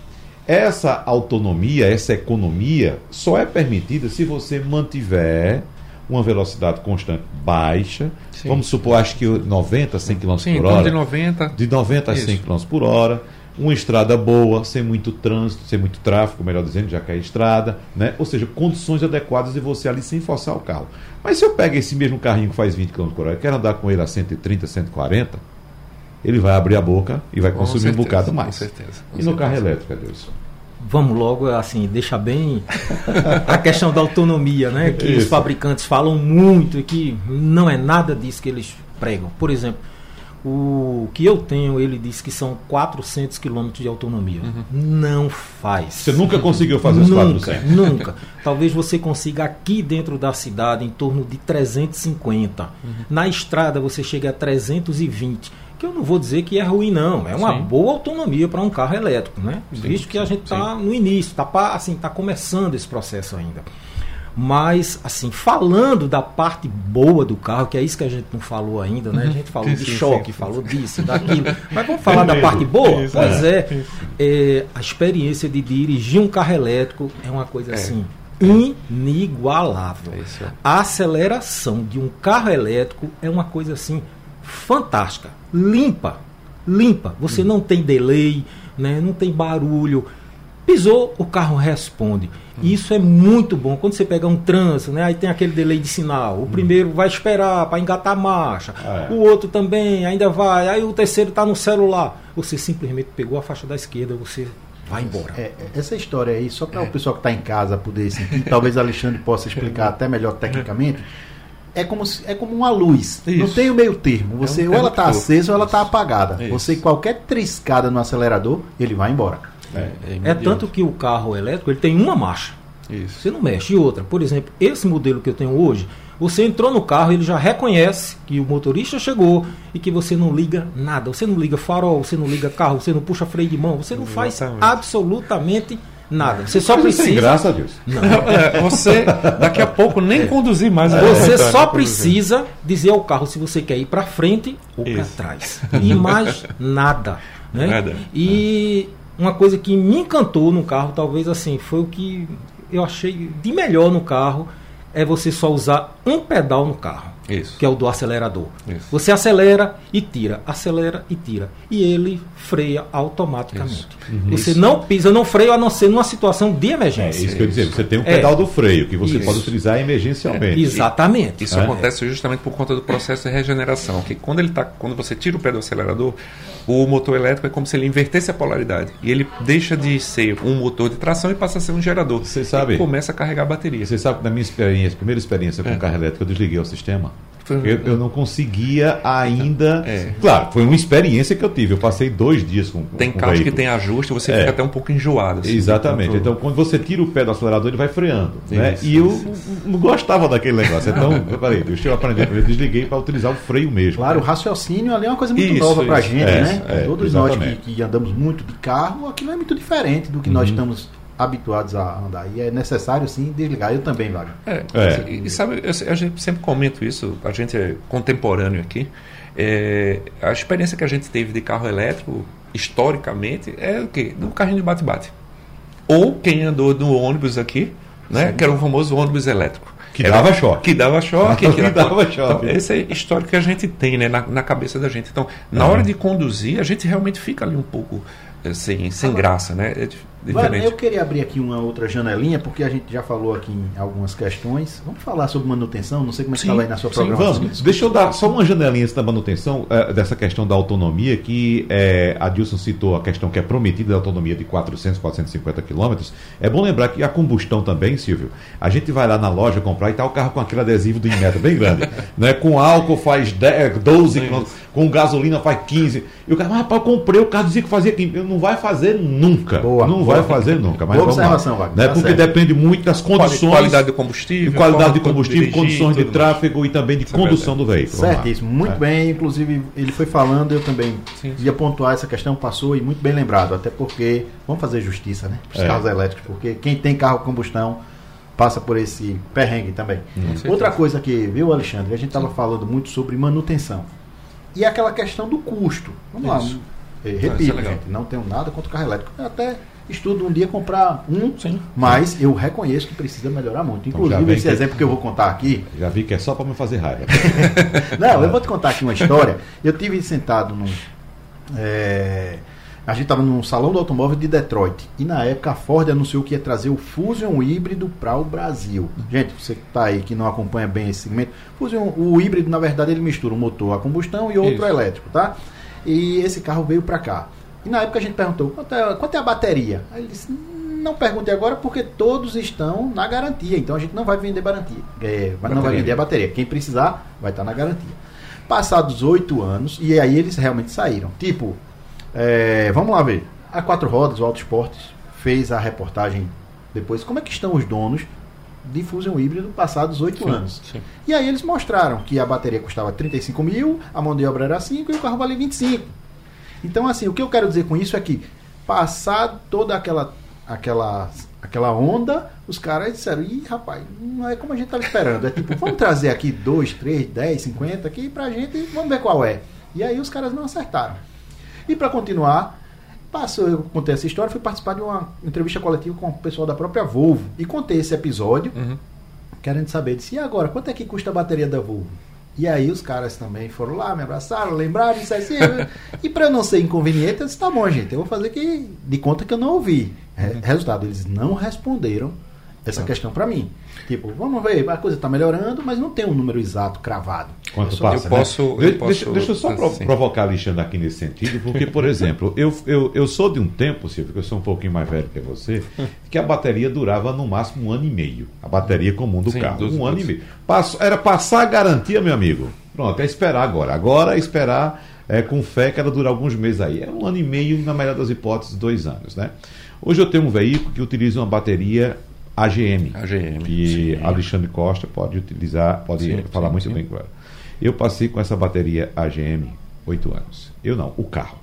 essa autonomia, essa economia só é permitida se você mantiver uma velocidade constante baixa. Sim. Vamos supor, acho que 90, 100 km por hora. De 90. De 90 a 100 km por hora uma estrada boa, sem muito trânsito, sem muito tráfego, melhor dizendo, já que é estrada, né? Ou seja, condições adequadas de você ali sem forçar o carro. Mas se eu pego esse mesmo carrinho que faz 20 km por hora, quero andar com ele a 130, 140, ele vai abrir a boca e vai com consumir certeza, um bocado mais. Com certeza. Com e no carro elétrico, Deus? Vamos logo, assim, deixa bem a questão da autonomia, né? Que Isso. os fabricantes falam muito e que não é nada disso que eles pregam. Por exemplo, o que eu tenho, ele diz que são 400 quilômetros de autonomia. Uhum. Não faz. Você nunca conseguiu fazer os nunca, 400? Nunca. Talvez você consiga aqui dentro da cidade em torno de 350. Uhum. Na estrada você chega a 320. Que eu não vou dizer que é ruim, não. É uma sim. boa autonomia para um carro elétrico, né? Sim, Visto que a gente está no início, está assim, tá começando esse processo ainda. Mas, assim, falando da parte boa do carro, que é isso que a gente não falou ainda, né? A gente falou de choque, falou disso, daquilo. Mas vamos falar da parte boa? Pois é. é, é, a experiência de dirigir um carro elétrico é uma coisa é. assim inigualável. É a aceleração de um carro elétrico é uma coisa assim fantástica, limpa, limpa. Você hum. não tem delay, né? não tem barulho. Pisou, o carro responde. Isso é muito bom. Quando você pega um trânsito, né, aí tem aquele delay de sinal. O hum. primeiro vai esperar para engatar a marcha. Ah, é. O outro também ainda vai. Aí o terceiro está no celular. Você simplesmente pegou a faixa da esquerda, você vai embora. É, é essa história aí, só para é. o pessoal que está em casa poder sentir, talvez Alexandre possa explicar até melhor tecnicamente. é como, é como uma luz. Isso. Não tem o meio termo. Você, é um ou ela está acesa ou ela está apagada. Isso. Você, qualquer triscada no acelerador, ele vai embora. É, é, é tanto que o carro elétrico ele tem uma marcha. Isso. Você não mexe. E outra, por exemplo, esse modelo que eu tenho hoje, você entrou no carro, ele já reconhece que o motorista chegou e que você não liga nada. Você não liga farol, você não liga carro, você não puxa freio de mão, você não Exatamente. faz absolutamente nada. Você só precisa. Sem graça a Deus. Não. É, você daqui a pouco nem é. conduzir mais. Você só precisa dizer ao carro se você quer ir para frente ou para trás. E mais nada. Né? E uma coisa que me encantou no carro, talvez assim, foi o que eu achei de melhor no carro é você só usar um pedal no carro, Isso. que é o do acelerador. Isso. Você acelera e tira, acelera e tira, e ele freia automaticamente. Uhum. Você isso. não pisa, não freia a não ser numa situação de emergência. É isso que eu dizer. Você tem um pedal é. do freio que você pode utilizar emergencialmente. É. Exatamente. Isso é. acontece justamente por conta do processo de regeneração, que quando ele tá, quando você tira o pé do acelerador, o motor elétrico é como se ele invertesse a polaridade. E ele deixa de ser um motor de tração e passa a ser um gerador. Você sabe? E começa a carregar a bateria. Você sabe que na minha experiência, primeira experiência com é. carro elétrico, eu desliguei o sistema. Eu, eu, não conseguia ainda. É. Claro, foi uma experiência que eu tive. Eu passei dois dias com. Tem carros que tem ajuste, você é. fica até um pouco enjoado. Assim, Exatamente. Então, quando você tira o pé do acelerador, ele vai freando. Isso, né? E eu não gostava daquele negócio. Então, eu falei, deixa eu aprender. Eu desliguei para utilizar o freio mesmo. Claro, o raciocínio ali é uma coisa muito isso, nova para a gente, é, né? É, Todos exatamente. nós que, que, andamos muito de carro, aquilo é muito diferente do que uhum. nós estamos habituados a andar. E é necessário sim desligar. Eu também, Wagner. É, é. E, sabe, eu, a gente sempre comento isso, a gente é contemporâneo aqui. É, a experiência que a gente teve de carro elétrico, historicamente, é o quê? Do carrinho de bate-bate. Ou quem andou no ônibus aqui, né? Que era o famoso ônibus elétrico. Que era, dava choque. Que dava choque. que, que dava choque. Então, esse é histórico que a gente tem né, na, na cabeça da gente. Então, na uhum. hora de conduzir, a gente realmente fica ali um pouco eh, sem, sem graça, né? É, Diferente. Eu queria abrir aqui uma outra janelinha, porque a gente já falou aqui em algumas questões. Vamos falar sobre manutenção? Não sei como é que estava aí na sua sim, programação. Vamos. Deixa eu dar só uma janelinha da manutenção, é, dessa questão da autonomia, que é, a Dilson citou a questão que é prometida da autonomia de 400, 450 quilômetros. É bom lembrar que a combustão também, Silvio, a gente vai lá na loja comprar e tá o carro com aquele adesivo do Inmetro bem grande. né? Com álcool faz 10, 12 quilômetros, com gasolina faz 15. E o cara, rapaz, eu comprei, o carro dizia que fazia 15. Não vai fazer nunca. Boa, não boa. vai fazer nunca. Mas Boa observação, Wagner. Né? Tá Porque certo. depende muito das condições. Qualidade do combustível. Qualidade de combustível, condições de tráfego mais. e também de Isso é condução é do veículo. Certíssimo. Muito é. bem. Inclusive, ele foi falando, eu também sim, sim. ia pontuar essa questão, passou e muito bem lembrado. Até porque, vamos fazer justiça, né? Para os é. carros elétricos. Porque quem tem carro combustão passa por esse perrengue também. Hum. Outra coisa que, viu, Alexandre? A gente estava falando muito sobre manutenção. E aquela questão do custo. Vamos Isso. lá. Repito, é gente, não tenho nada contra o carro elétrico. Eu até estudo um dia comprar um, Sim. mas eu reconheço que precisa melhorar muito. Então, Inclusive, esse que... exemplo que eu vou contar aqui. Já vi que é só para me fazer raiva. não, eu vou te contar aqui uma história. Eu tive sentado num. É, a gente estava num salão do automóvel de Detroit. E na época a Ford anunciou que ia trazer o Fusion híbrido para o Brasil. Gente, você que está aí que não acompanha bem esse segmento, Fusion, o híbrido, na verdade, ele mistura um motor a combustão e outro Isso. elétrico, tá? E esse carro veio para cá. E na época a gente perguntou, quanto é, quanto é a bateria? Aí ele disse, não pergunte agora porque todos estão na garantia. Então a gente não vai vender garantia. É, não vai vender a bateria. Quem precisar vai estar na garantia. Passados oito anos, e aí eles realmente saíram. Tipo, é, vamos lá ver. A Quatro Rodas, o Auto Esportes, fez a reportagem depois. Como é que estão os donos de Fusion híbrido passados oito anos? Sim. E aí eles mostraram que a bateria custava 35 mil, a mão de obra era 5 e o carro valia 25. Então, assim, o que eu quero dizer com isso é que, passado toda aquela, aquela, aquela onda, os caras disseram, ih, rapaz, não é como a gente estava esperando. É tipo, vamos trazer aqui 2, 3, 10, 50 aqui pra gente e vamos ver qual é. E aí os caras não acertaram. E para continuar, passou, eu contei essa história, fui participar de uma entrevista coletiva com o pessoal da própria Volvo e contei esse episódio, uhum. querendo saber, disse, e agora, quanto é que custa a bateria da Volvo? E aí os caras também foram lá, me abraçaram, lembraram, isso assim. e para não ser inconveniente, eu disse, tá bom, gente, eu vou fazer que, de conta que eu não ouvi. Resultado, eles não responderam essa ah. questão para mim. Tipo, vamos ver, a coisa está melhorando, mas não tem um número exato cravado. Quanto passa, eu né? posso, eu deixa, posso, deixa eu só assim. provocar Alexandre aqui nesse sentido, porque, por exemplo, eu, eu, eu sou de um tempo, Silvio, que eu sou um pouquinho mais velho que você, que a bateria durava no máximo um ano e meio. A bateria comum do Sim, carro. Um ano e meio. Passo, era passar a garantia, meu amigo. Pronto, é esperar agora. Agora é esperar é, com fé que ela dura alguns meses aí. É um ano e meio, na melhor das hipóteses, dois anos, né? Hoje eu tenho um veículo que utiliza uma bateria AGM. AGM. Que sim. Alexandre Costa pode utilizar, pode sim, falar sim, muito bem com ela. Eu passei com essa bateria AGM oito anos. Eu não, o carro.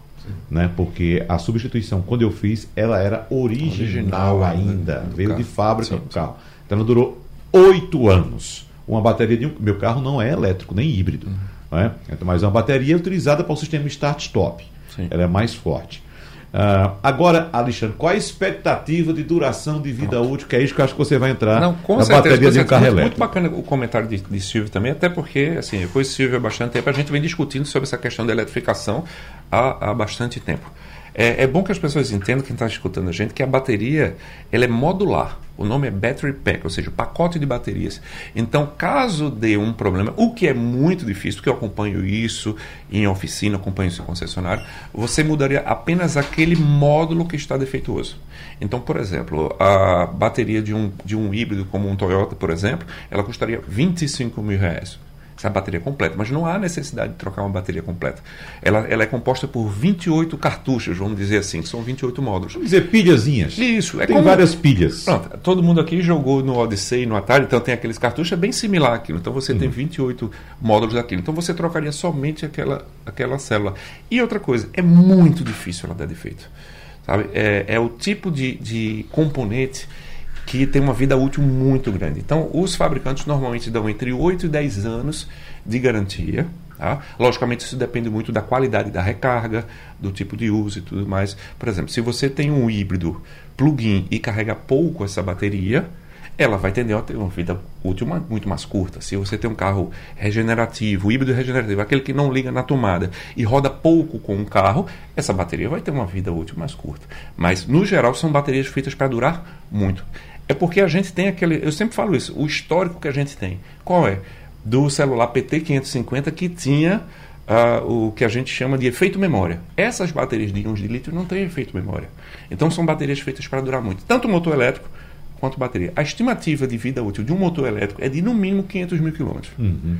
Né? Porque a substituição, quando eu fiz, ela era original, original ainda. Veio carro. de fábrica o carro. Então ela durou oito anos. Uma bateria de um. Meu carro não é elétrico, nem híbrido. Uhum. Né? Mas é uma bateria utilizada para o sistema start-stop. Ela é mais forte. Uh, agora, Alexandre, qual a expectativa de duração de vida Pronto. útil? Que é isso que eu acho que você vai entrar Não, com na certeza, bateria de um carro muito, elétrico. Muito bacana o comentário de, de Silvio também, até porque, assim, eu conheço Silvio há bastante tempo, a gente vem discutindo sobre essa questão da eletrificação há, há bastante tempo. É, é bom que as pessoas entendam, quem está escutando a gente, que a bateria ela é modular. O nome é Battery Pack, ou seja, pacote de baterias. Então, caso dê um problema, o que é muito difícil, porque eu acompanho isso em oficina, acompanho isso em concessionário, você mudaria apenas aquele módulo que está defeituoso. Então, por exemplo, a bateria de um, de um híbrido como um Toyota, por exemplo, ela custaria 25 mil reais essa bateria completa, mas não há necessidade de trocar uma bateria completa. Ela, ela é composta por 28 cartuchos, vamos dizer assim, são 28 módulos. Vamos dizer pilhazinhas. Isso, é Tem como... várias pilhas. Pronto, todo mundo aqui jogou no Odyssey, no Atari, então tem aqueles cartuchos, é bem similar aquilo. Então você uhum. tem 28 módulos daquilo. Então você trocaria somente aquela, aquela célula. E outra coisa, é muito difícil ela dar defeito. Sabe? É, é o tipo de, de componente que tem uma vida útil muito grande. Então, os fabricantes normalmente dão entre 8 e 10 anos de garantia. Tá? Logicamente, isso depende muito da qualidade da recarga, do tipo de uso e tudo mais. Por exemplo, se você tem um híbrido plug-in e carrega pouco essa bateria, ela vai tender a ter uma vida útil muito mais curta. Se você tem um carro regenerativo, híbrido regenerativo, aquele que não liga na tomada e roda pouco com um carro, essa bateria vai ter uma vida útil mais curta. Mas, no geral, são baterias feitas para durar muito. É porque a gente tem aquele. Eu sempre falo isso, o histórico que a gente tem. Qual é? Do celular PT550 que tinha uh, o que a gente chama de efeito memória. Essas baterias de íons de lítio não têm efeito memória. Então são baterias feitas para durar muito. Tanto o motor elétrico quanto bateria. A estimativa de vida útil de um motor elétrico é de no mínimo 500 mil quilômetros. Uhum.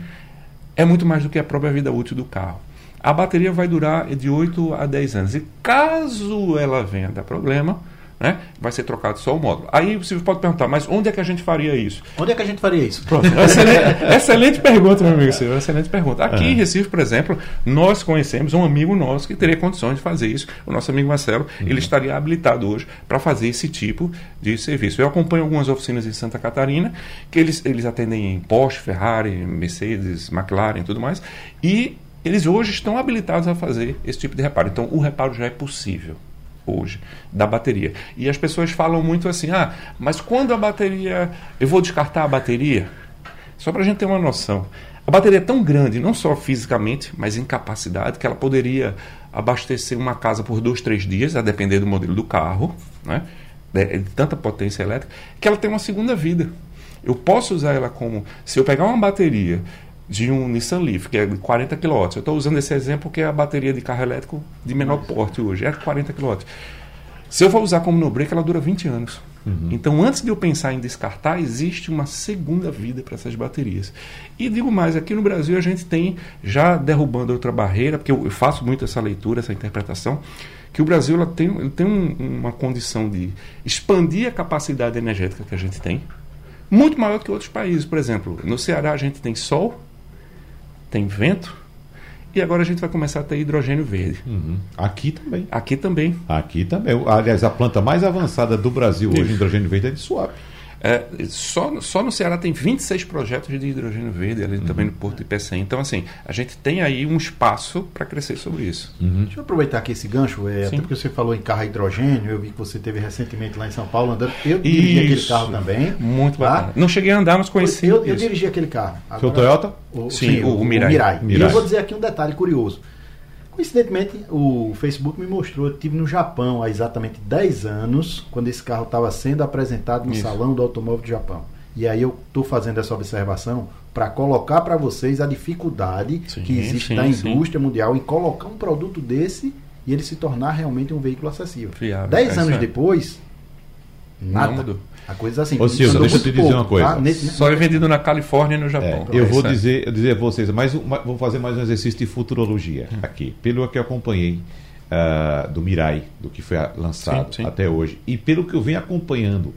É muito mais do que a própria vida útil do carro. A bateria vai durar de 8 a 10 anos. E caso ela venha dar problema, né? vai ser trocado só o módulo. Aí você pode perguntar, mas onde é que a gente faria isso? Onde é que a gente faria isso? Pronto, excelente, excelente pergunta, meu amigo Silvio, excelente pergunta. Aqui uhum. em Recife, por exemplo, nós conhecemos um amigo nosso que teria condições de fazer isso, o nosso amigo Marcelo, uhum. ele estaria habilitado hoje para fazer esse tipo de serviço. Eu acompanho algumas oficinas em Santa Catarina, que eles, eles atendem em Porsche, Ferrari, Mercedes, McLaren e tudo mais, e eles hoje estão habilitados a fazer esse tipo de reparo. Então, o reparo já é possível hoje da bateria. E as pessoas falam muito assim: ah, mas quando a bateria. Eu vou descartar a bateria? Só para a gente ter uma noção. A bateria é tão grande, não só fisicamente, mas em capacidade, que ela poderia abastecer uma casa por dois, três dias, a depender do modelo do carro, né? de, de tanta potência elétrica, que ela tem uma segunda vida. Eu posso usar ela como. Se eu pegar uma bateria de um Nissan Leaf, que é de 40 kW. Eu estou usando esse exemplo porque é a bateria de carro elétrico de menor porte hoje, é 40 kW. Se eu for usar como no break, ela dura 20 anos. Uhum. Então, antes de eu pensar em descartar, existe uma segunda vida para essas baterias. E digo mais, aqui no Brasil a gente tem, já derrubando outra barreira, porque eu faço muito essa leitura, essa interpretação, que o Brasil ela tem, ele tem um, uma condição de expandir a capacidade energética que a gente tem, muito maior que outros países. Por exemplo, no Ceará a gente tem sol, tem vento, e agora a gente vai começar a ter hidrogênio verde. Uhum. Aqui também. Aqui também. Aqui também. Aliás, a planta mais avançada do Brasil hoje, hidrogênio verde, é de Suape. É, só, só no Ceará tem 26 projetos de hidrogênio verde, ali uhum. também no Porto de Pecém. Então, assim, a gente tem aí um espaço para crescer sobre isso. Uhum. Deixa eu aproveitar aqui esse gancho, é, até porque você falou em carro a hidrogênio, eu vi que você teve recentemente lá em São Paulo andando. Eu dirigi aquele carro também. Muito tá? bacana. Não cheguei a andar, mas conheci. Eu, eu dirigi aquele carro. Agora, Foi o Toyota? O, sim, sim, o, o, Mirai. o Mirai. Mirai. E eu vou dizer aqui um detalhe curioso. Coincidentemente, o Facebook me mostrou, eu estive no Japão há exatamente 10 anos, quando esse carro estava sendo apresentado no Isso. Salão do Automóvel do Japão. E aí eu estou fazendo essa observação para colocar para vocês a dificuldade sim, que existe sim, na indústria sim. mundial em colocar um produto desse e ele se tornar realmente um veículo acessível. Fiável, Dez é anos é. depois, nada. A coisa assim. Ô Silvio, deixa eu te dizer pouco, uma coisa. Tá? Nesse, Só é vendido na Califórnia e no Japão. É, eu vou é dizer, eu dizer a vocês, mas vou fazer mais um exercício de futurologia hum. aqui. Pelo que eu acompanhei uh, do Mirai, do que foi lançado sim, sim. até hoje, e pelo que eu venho acompanhando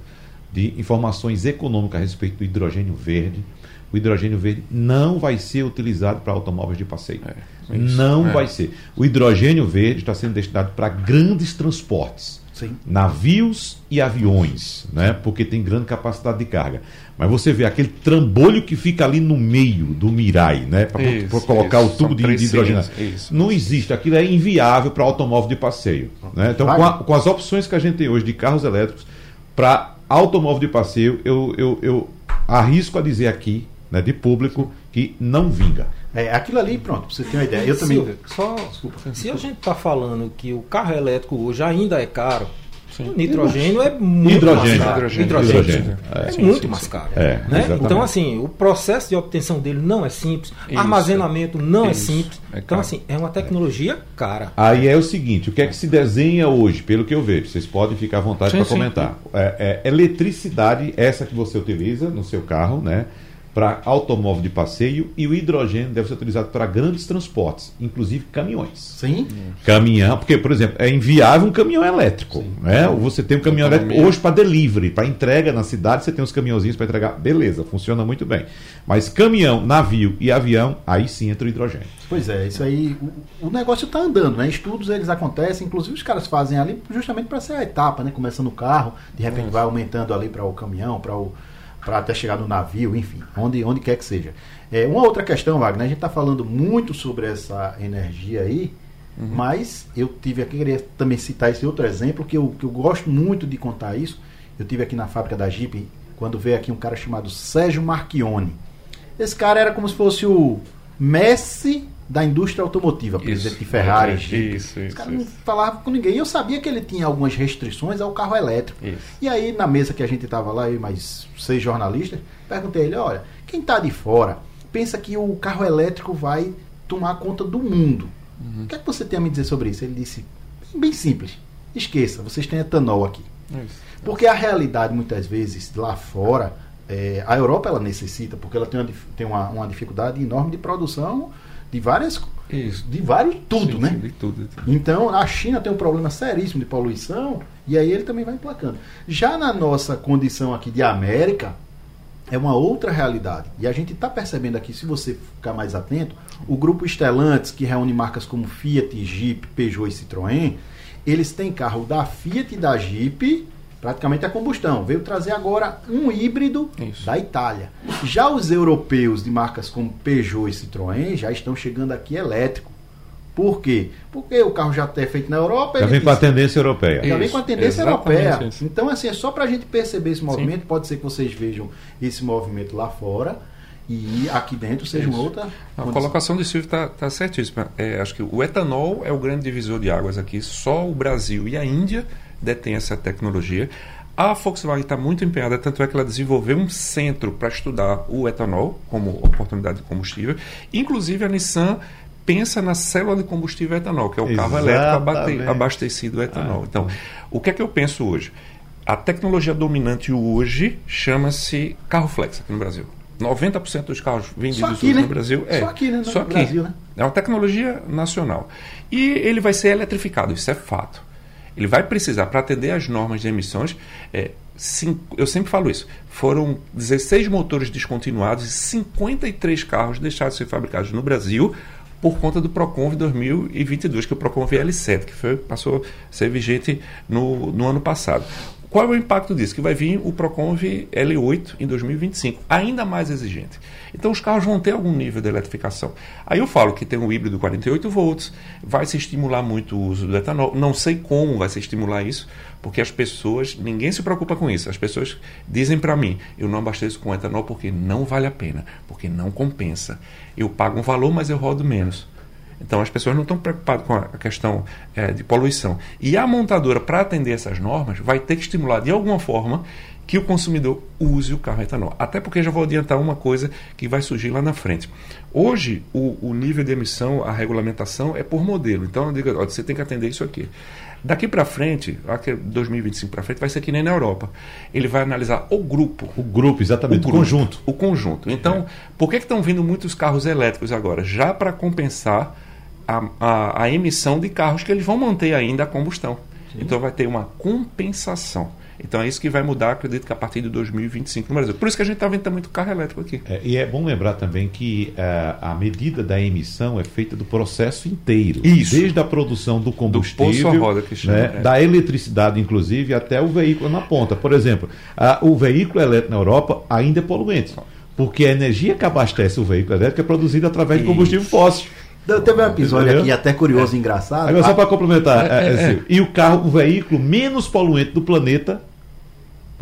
de informações econômicas a respeito do hidrogênio verde, o hidrogênio verde não vai ser utilizado para automóveis de passeio. É, não é. vai ser. O hidrogênio verde está sendo destinado para grandes transportes. Sim. Navios e aviões, né? porque tem grande capacidade de carga. Mas você vê aquele trambolho que fica ali no meio do Mirai, né? Para colocar isso. o tubo de, de, hidrogênio. Isso, não existe, aquilo é inviável para automóvel de passeio. Né? Então, com, a, com, as opções que a gente tem hoje de carros elétricos, para automóvel de passeio, eu, eu, eu arrisco a dizer aqui né, de público que não vinga. É, aquilo ali, pronto, pra você ter uma ideia. Eu também. Só, desculpa, se a gente está falando que o carro elétrico hoje ainda é caro, Sim. O nitrogênio é muito hidrogênio. mais caro. Hidrogênio, hidrogênio, hidrogênio. É, é sim, muito sim, mais caro. É, né? Então, assim, o processo de obtenção dele não é simples, Isso. armazenamento não é Isso. é simples. É então, assim, é uma tecnologia cara. Aí é o seguinte: o que é que se desenha hoje, pelo que eu vejo? Vocês podem ficar à vontade para comentar. É, é, eletricidade, essa que você utiliza no seu carro, né? Para automóvel de passeio e o hidrogênio deve ser utilizado para grandes transportes, inclusive caminhões. Sim. Caminhão, porque, por exemplo, é inviável um caminhão elétrico. Sim. Né? Você tem um caminhão elétrico hoje para delivery, para entrega na cidade, você tem uns caminhãozinhos para entregar, beleza, funciona muito bem. Mas caminhão, navio e avião, aí sim entra o hidrogênio. Pois é, isso aí, o, o negócio está andando, né? Estudos eles acontecem, inclusive os caras fazem ali justamente para ser a etapa, né? Começando o carro, de repente vai aumentando ali para o caminhão, para o para até chegar no navio, enfim, onde, onde quer que seja. É, uma outra questão, Wagner, a gente está falando muito sobre essa energia aí, uhum. mas eu tive aqui, queria também citar esse outro exemplo, que eu, que eu gosto muito de contar isso. Eu tive aqui na fábrica da Jeep, quando veio aqui um cara chamado Sérgio Marchione. Esse cara era como se fosse o Messi da indústria automotiva, presidente de Ferrari. Jeep. Isso, isso, Os caras não falavam com ninguém. Eu sabia que ele tinha algumas restrições ao carro elétrico. Isso. E aí, na mesa que a gente estava lá, eu e mais seis jornalistas, perguntei a ele: olha, quem está de fora pensa que o carro elétrico vai tomar conta do mundo. Uhum. O que é que você tem a me dizer sobre isso? Ele disse: bem simples. Esqueça, vocês têm etanol aqui. Porque a realidade, muitas vezes, lá fora, é, a Europa ela necessita, porque ela tem uma, tem uma, uma dificuldade enorme de produção de várias Isso. de vários tudo, sim, né? Sim, de tudo, de tudo. Então a China tem um problema seríssimo de poluição e aí ele também vai emplacando. Já na nossa condição aqui de América é uma outra realidade e a gente está percebendo aqui, se você ficar mais atento, o grupo Stellantis que reúne marcas como Fiat, Jeep, Peugeot e Citroën, eles têm carro da Fiat e da Jeep praticamente a combustão. Veio trazer agora um híbrido Isso. da Itália. Já os europeus de marcas como Peugeot e Citroën já estão chegando aqui elétrico. Por quê? Porque o carro já é feito na Europa. Já vem com a tendência europeia. Já vem com a tendência europeia. Isso. Então, assim, é só para a gente perceber esse movimento. Sim. Pode ser que vocês vejam esse movimento lá fora e aqui dentro seja uma outra. A colocação do Silvio está tá certíssima. É, acho que o etanol é o grande divisor de águas aqui. Só o Brasil e a Índia detém essa tecnologia. A Volkswagen está muito empenhada, tanto é que ela desenvolveu um centro para estudar o etanol como oportunidade de combustível. Inclusive, a Nissan pensa na célula de combustível etanol, que é o Exatamente. carro elétrico abastecido a etanol. Ah. Então, o que é que eu penso hoje? A tecnologia dominante hoje chama-se carro flex aqui no Brasil. 90% dos carros vendidos aqui, hoje né? no Brasil é só aqui, né? só aqui. Brasil, né? É uma tecnologia nacional. E ele vai ser eletrificado, isso é fato. Ele vai precisar, para atender às normas de emissões, é, cinco, eu sempre falo isso, foram 16 motores descontinuados e 53 carros deixados de ser fabricados no Brasil por conta do Proconv 2022, que é o Proconv L7, que foi, passou a ser vigente no, no ano passado. Qual é o impacto disso? Que vai vir o Proconv L8 em 2025, ainda mais exigente. Então os carros vão ter algum nível de eletrificação. Aí eu falo que tem um híbrido 48 volts, vai se estimular muito o uso do etanol. Não sei como vai se estimular isso, porque as pessoas, ninguém se preocupa com isso. As pessoas dizem para mim, eu não abasteço com etanol porque não vale a pena, porque não compensa. Eu pago um valor, mas eu rodo menos. Então as pessoas não estão preocupadas com a questão é, de poluição. E a montadora, para atender essas normas, vai ter que estimular de alguma forma que o consumidor use o carro etanol. Até porque já vou adiantar uma coisa que vai surgir lá na frente. Hoje, o, o nível de emissão, a regulamentação é por modelo. Então, eu digo, ó, você tem que atender isso aqui. Daqui para frente, 2025 para frente, vai ser que nem na Europa. Ele vai analisar o grupo. O grupo, exatamente. O, grupo, o conjunto. O conjunto. Então, é. por que estão vindo muitos carros elétricos agora? Já para compensar a, a, a, emissão de carros que eles vão manter ainda a combustão. Sim. Então, vai ter uma compensação. Então é isso que vai mudar, acredito que a partir de 2025 no Brasil. Por isso que a gente está vendo muito carro elétrico aqui. É, e é bom lembrar também que uh, a medida da emissão é feita do processo inteiro. Isso. Desde a produção do combustível, do roda que chama, né, é. da eletricidade, inclusive, até o veículo na ponta. Por exemplo, uh, o veículo elétrico na Europa ainda é poluente. Porque a energia que abastece o veículo elétrico é produzida através de combustível fóssil. Teve um episódio Entendeu? aqui até curioso e é. engraçado. Agora, só para complementar, é, é, é, e o carro, o veículo menos poluente do planeta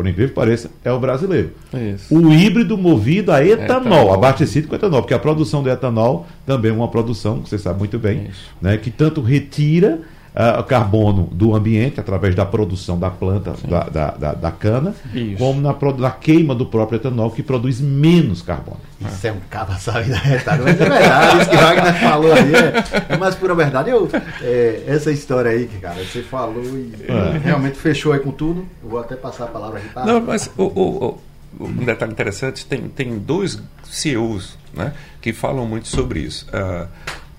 por incrível que pareça, é o brasileiro. Isso. O híbrido movido a etanol, etanol, abastecido com etanol, porque a produção do etanol também é uma produção, que você sabe muito bem, né, que tanto retira uh, carbono do ambiente através da produção da planta, da, da, da, da, cana, Isso. como na, na queima do próprio etanol, que produz menos carbono. Isso é um cabo sabe da retalho, mas é verdade, isso que o Wagner falou aí é, é mais pura verdade. Eu, é, essa história aí, cara, você falou e é. realmente fechou aí com tudo. Eu vou até passar a palavra aqui. Tá? Não, mas o, o, o, um detalhe interessante, tem, tem dois CEOs né, que falam muito sobre isso. Uh,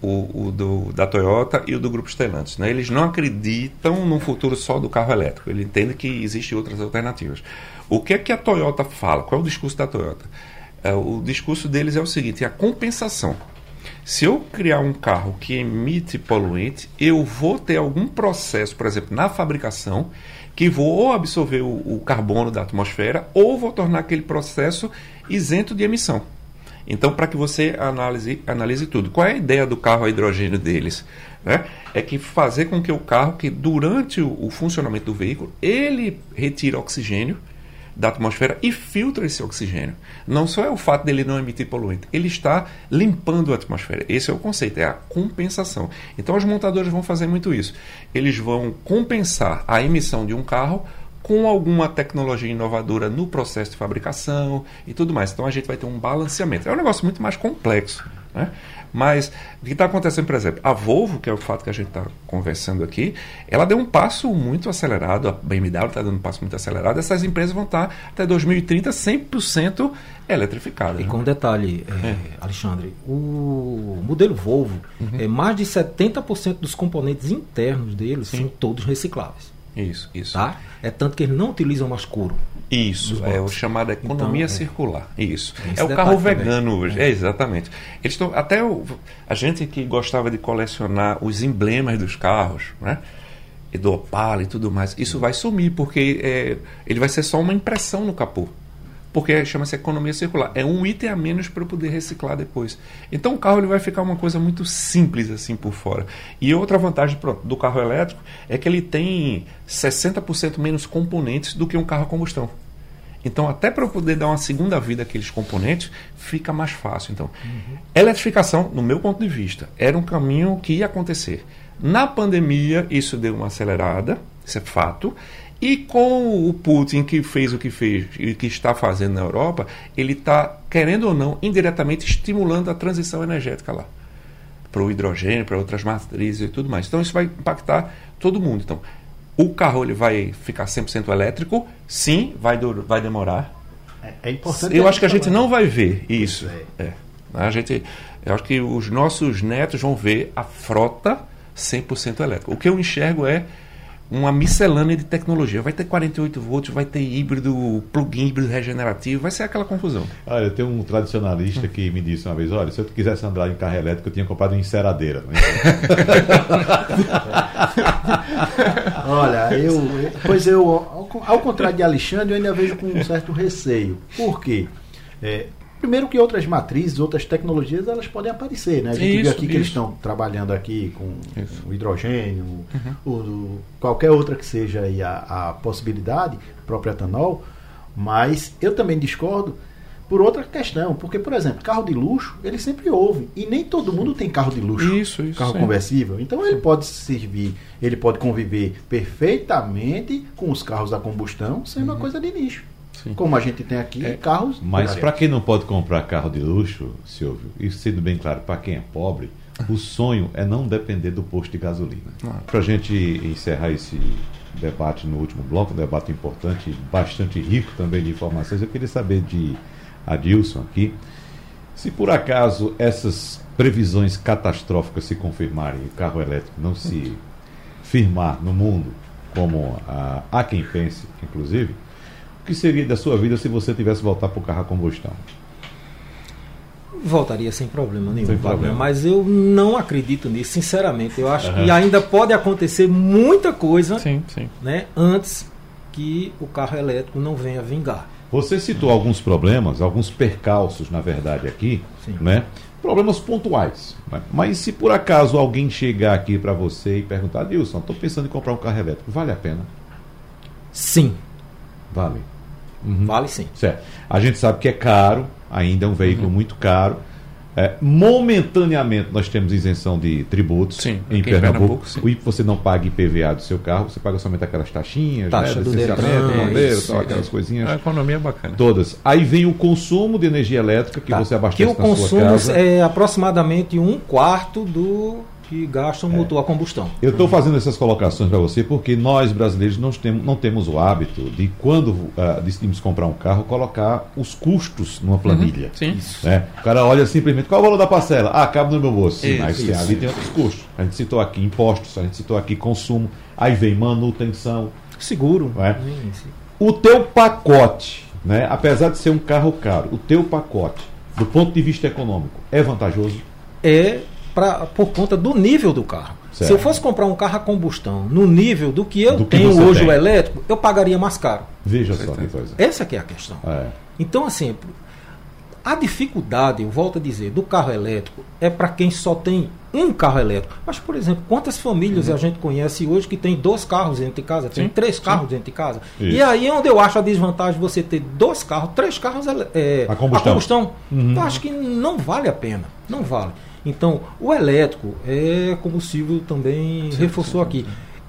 o, o do, da Toyota e o do Grupo Stellantis. Né? Eles não acreditam num futuro só do carro elétrico. Ele entende que existem outras alternativas. O que é que a Toyota fala? Qual é o discurso da Toyota? É, o discurso deles é o seguinte: é a compensação. Se eu criar um carro que emite poluente, eu vou ter algum processo, por exemplo, na fabricação, que vou ou absorver o, o carbono da atmosfera ou vou tornar aquele processo isento de emissão. Então, para que você analise, analise tudo. Qual é a ideia do carro a hidrogênio deles? Né? É que fazer com que o carro, que durante o, o funcionamento do veículo, ele retira oxigênio da atmosfera e filtra esse oxigênio. Não só é o fato dele não emitir poluente, ele está limpando a atmosfera. Esse é o conceito, é a compensação. Então, os montadores vão fazer muito isso. Eles vão compensar a emissão de um carro com alguma tecnologia inovadora no processo de fabricação e tudo mais. Então a gente vai ter um balanceamento. É um negócio muito mais complexo. Né? Mas o que está acontecendo, por exemplo, a Volvo, que é o fato que a gente está conversando aqui, ela deu um passo muito acelerado, a BMW está dando um passo muito acelerado, essas empresas vão estar tá até 2030 100% eletrificadas. E né? com um detalhe, é, é. Alexandre, o modelo Volvo, uhum. é, mais de 70% dos componentes internos deles Sim. são todos recicláveis. Isso, isso. Tá? É tanto que eles não utilizam mais couro. Isso, é o chamado economia então, é. circular. Isso. É o carro vegano também. hoje. É. é, exatamente. Eles estão até o, a gente que gostava de colecionar os emblemas dos carros, né? E do Opala e tudo mais, isso vai sumir porque é, ele vai ser só uma impressão no capô porque chama-se economia circular. É um item a menos para eu poder reciclar depois. Então o carro ele vai ficar uma coisa muito simples assim por fora. E outra vantagem pronto, do carro elétrico é que ele tem 60% menos componentes do que um carro a combustão. Então, até para eu poder dar uma segunda vida àqueles componentes, fica mais fácil. Então, uhum. eletrificação, no meu ponto de vista, era um caminho que ia acontecer. Na pandemia, isso deu uma acelerada, isso é fato, e com o Putin que fez o que fez e que está fazendo na Europa, ele está, querendo ou não, indiretamente estimulando a transição energética lá. Para o hidrogênio, para outras matrizes e tudo mais. Então isso vai impactar todo mundo. Então, o carro ele vai ficar 100% elétrico? Sim, vai, vai demorar. É, é importante. Eu acho que a gente não vai ver isso. É. é. A gente, eu acho que os nossos netos vão ver a frota 100% elétrica. O que eu enxergo é uma miscelânea de tecnologia. Vai ter 48 volts, vai ter híbrido, plug-in híbrido regenerativo, vai ser aquela confusão. Olha, tem um tradicionalista que me disse uma vez: olha, se eu quisesse andar em carro elétrico, eu tinha comprado uma enceradeira. Né? olha, eu. Pois eu, ao contrário de Alexandre, eu ainda vejo com um certo receio. Por quê? É, Primeiro que outras matrizes, outras tecnologias, elas podem aparecer, né? A gente isso, viu aqui isso. que eles estão trabalhando aqui com o hidrogênio, uhum. o, o, qualquer outra que seja a, a possibilidade, próprio etanol, mas eu também discordo, por outra questão. Porque, por exemplo, carro de luxo, ele sempre houve. E nem todo mundo tem carro de luxo. Isso, isso. Carro sim. conversível. Então ele pode servir, ele pode conviver perfeitamente com os carros a combustão, sendo uhum. uma coisa de nicho. Sim. Como a gente tem aqui, é, carros. Mas para quem não pode comprar carro de luxo, Silvio, e sendo bem claro, para quem é pobre, o sonho é não depender do posto de gasolina. Para a gente encerrar esse debate no último bloco, um debate importante, bastante rico também de informações, eu queria saber de Adilson aqui. Se por acaso essas previsões catastróficas se confirmarem e o carro elétrico não se firmar no mundo, como ah, há quem pense, inclusive, o que seria da sua vida se você tivesse voltar para o carro a combustão? Voltaria sem problema nenhum, sem problema. mas eu não acredito nisso, sinceramente. Eu acho uhum. que ainda pode acontecer muita coisa sim, sim. Né, antes que o carro elétrico não venha vingar. Você citou alguns problemas, alguns percalços, na verdade, aqui, Sim. né? Problemas pontuais. Né? Mas se por acaso alguém chegar aqui para você e perguntar, Dilson, estou pensando em comprar um carro elétrico, vale a pena? Sim. Vale. Uhum. Vale sim. Certo. A gente sabe que é caro, ainda é um veículo uhum. muito caro. É, momentaneamente nós temos isenção de tributos sim, em Pernambuco. Pernambuco você não paga IPVA do seu carro, você paga somente aquelas taxinhas, Taxa né, do licenciamento, bombeiro, tal, aquelas coisinhas. A economia é bacana. Todas. Aí vem o consumo de energia elétrica que tá. você abastece que o consumo é aproximadamente um quarto do que gastam é. motor a combustão. Eu estou fazendo essas colocações para você porque nós brasileiros não temos, não temos o hábito de, quando uh, decidimos comprar um carro, colocar os custos numa planilha. Uhum. Sim. Né? O cara olha simplesmente qual é o valor da parcela? Ah, cabe no meu bolso. Sim, mas tem, ali tem outros custos. A gente citou aqui impostos, a gente citou aqui consumo, aí vem manutenção. Seguro. É? O teu pacote, né? apesar de ser um carro caro, o teu pacote, do ponto de vista econômico, é vantajoso? É pra, por conta do nível do carro. Certo. Se eu fosse comprar um carro a combustão no nível do que eu do que tenho hoje tem. o elétrico, eu pagaria mais caro. Veja só que coisa. Essa que é a questão. É. Então, assim, a dificuldade, eu volto a dizer, do carro elétrico é para quem só tem um carro elétrico. Mas, por exemplo, quantas famílias uhum. a gente conhece hoje que tem dois carros dentro de casa, tem sim, três carros sim. dentro de casa? Isso. E aí é onde eu acho a desvantagem você ter dois carros, três carros é, a combustão. A combustão. Uhum. Eu acho que não vale a pena. Não vale. Então, o elétrico é como o Silvio também sim, reforçou sim, aqui.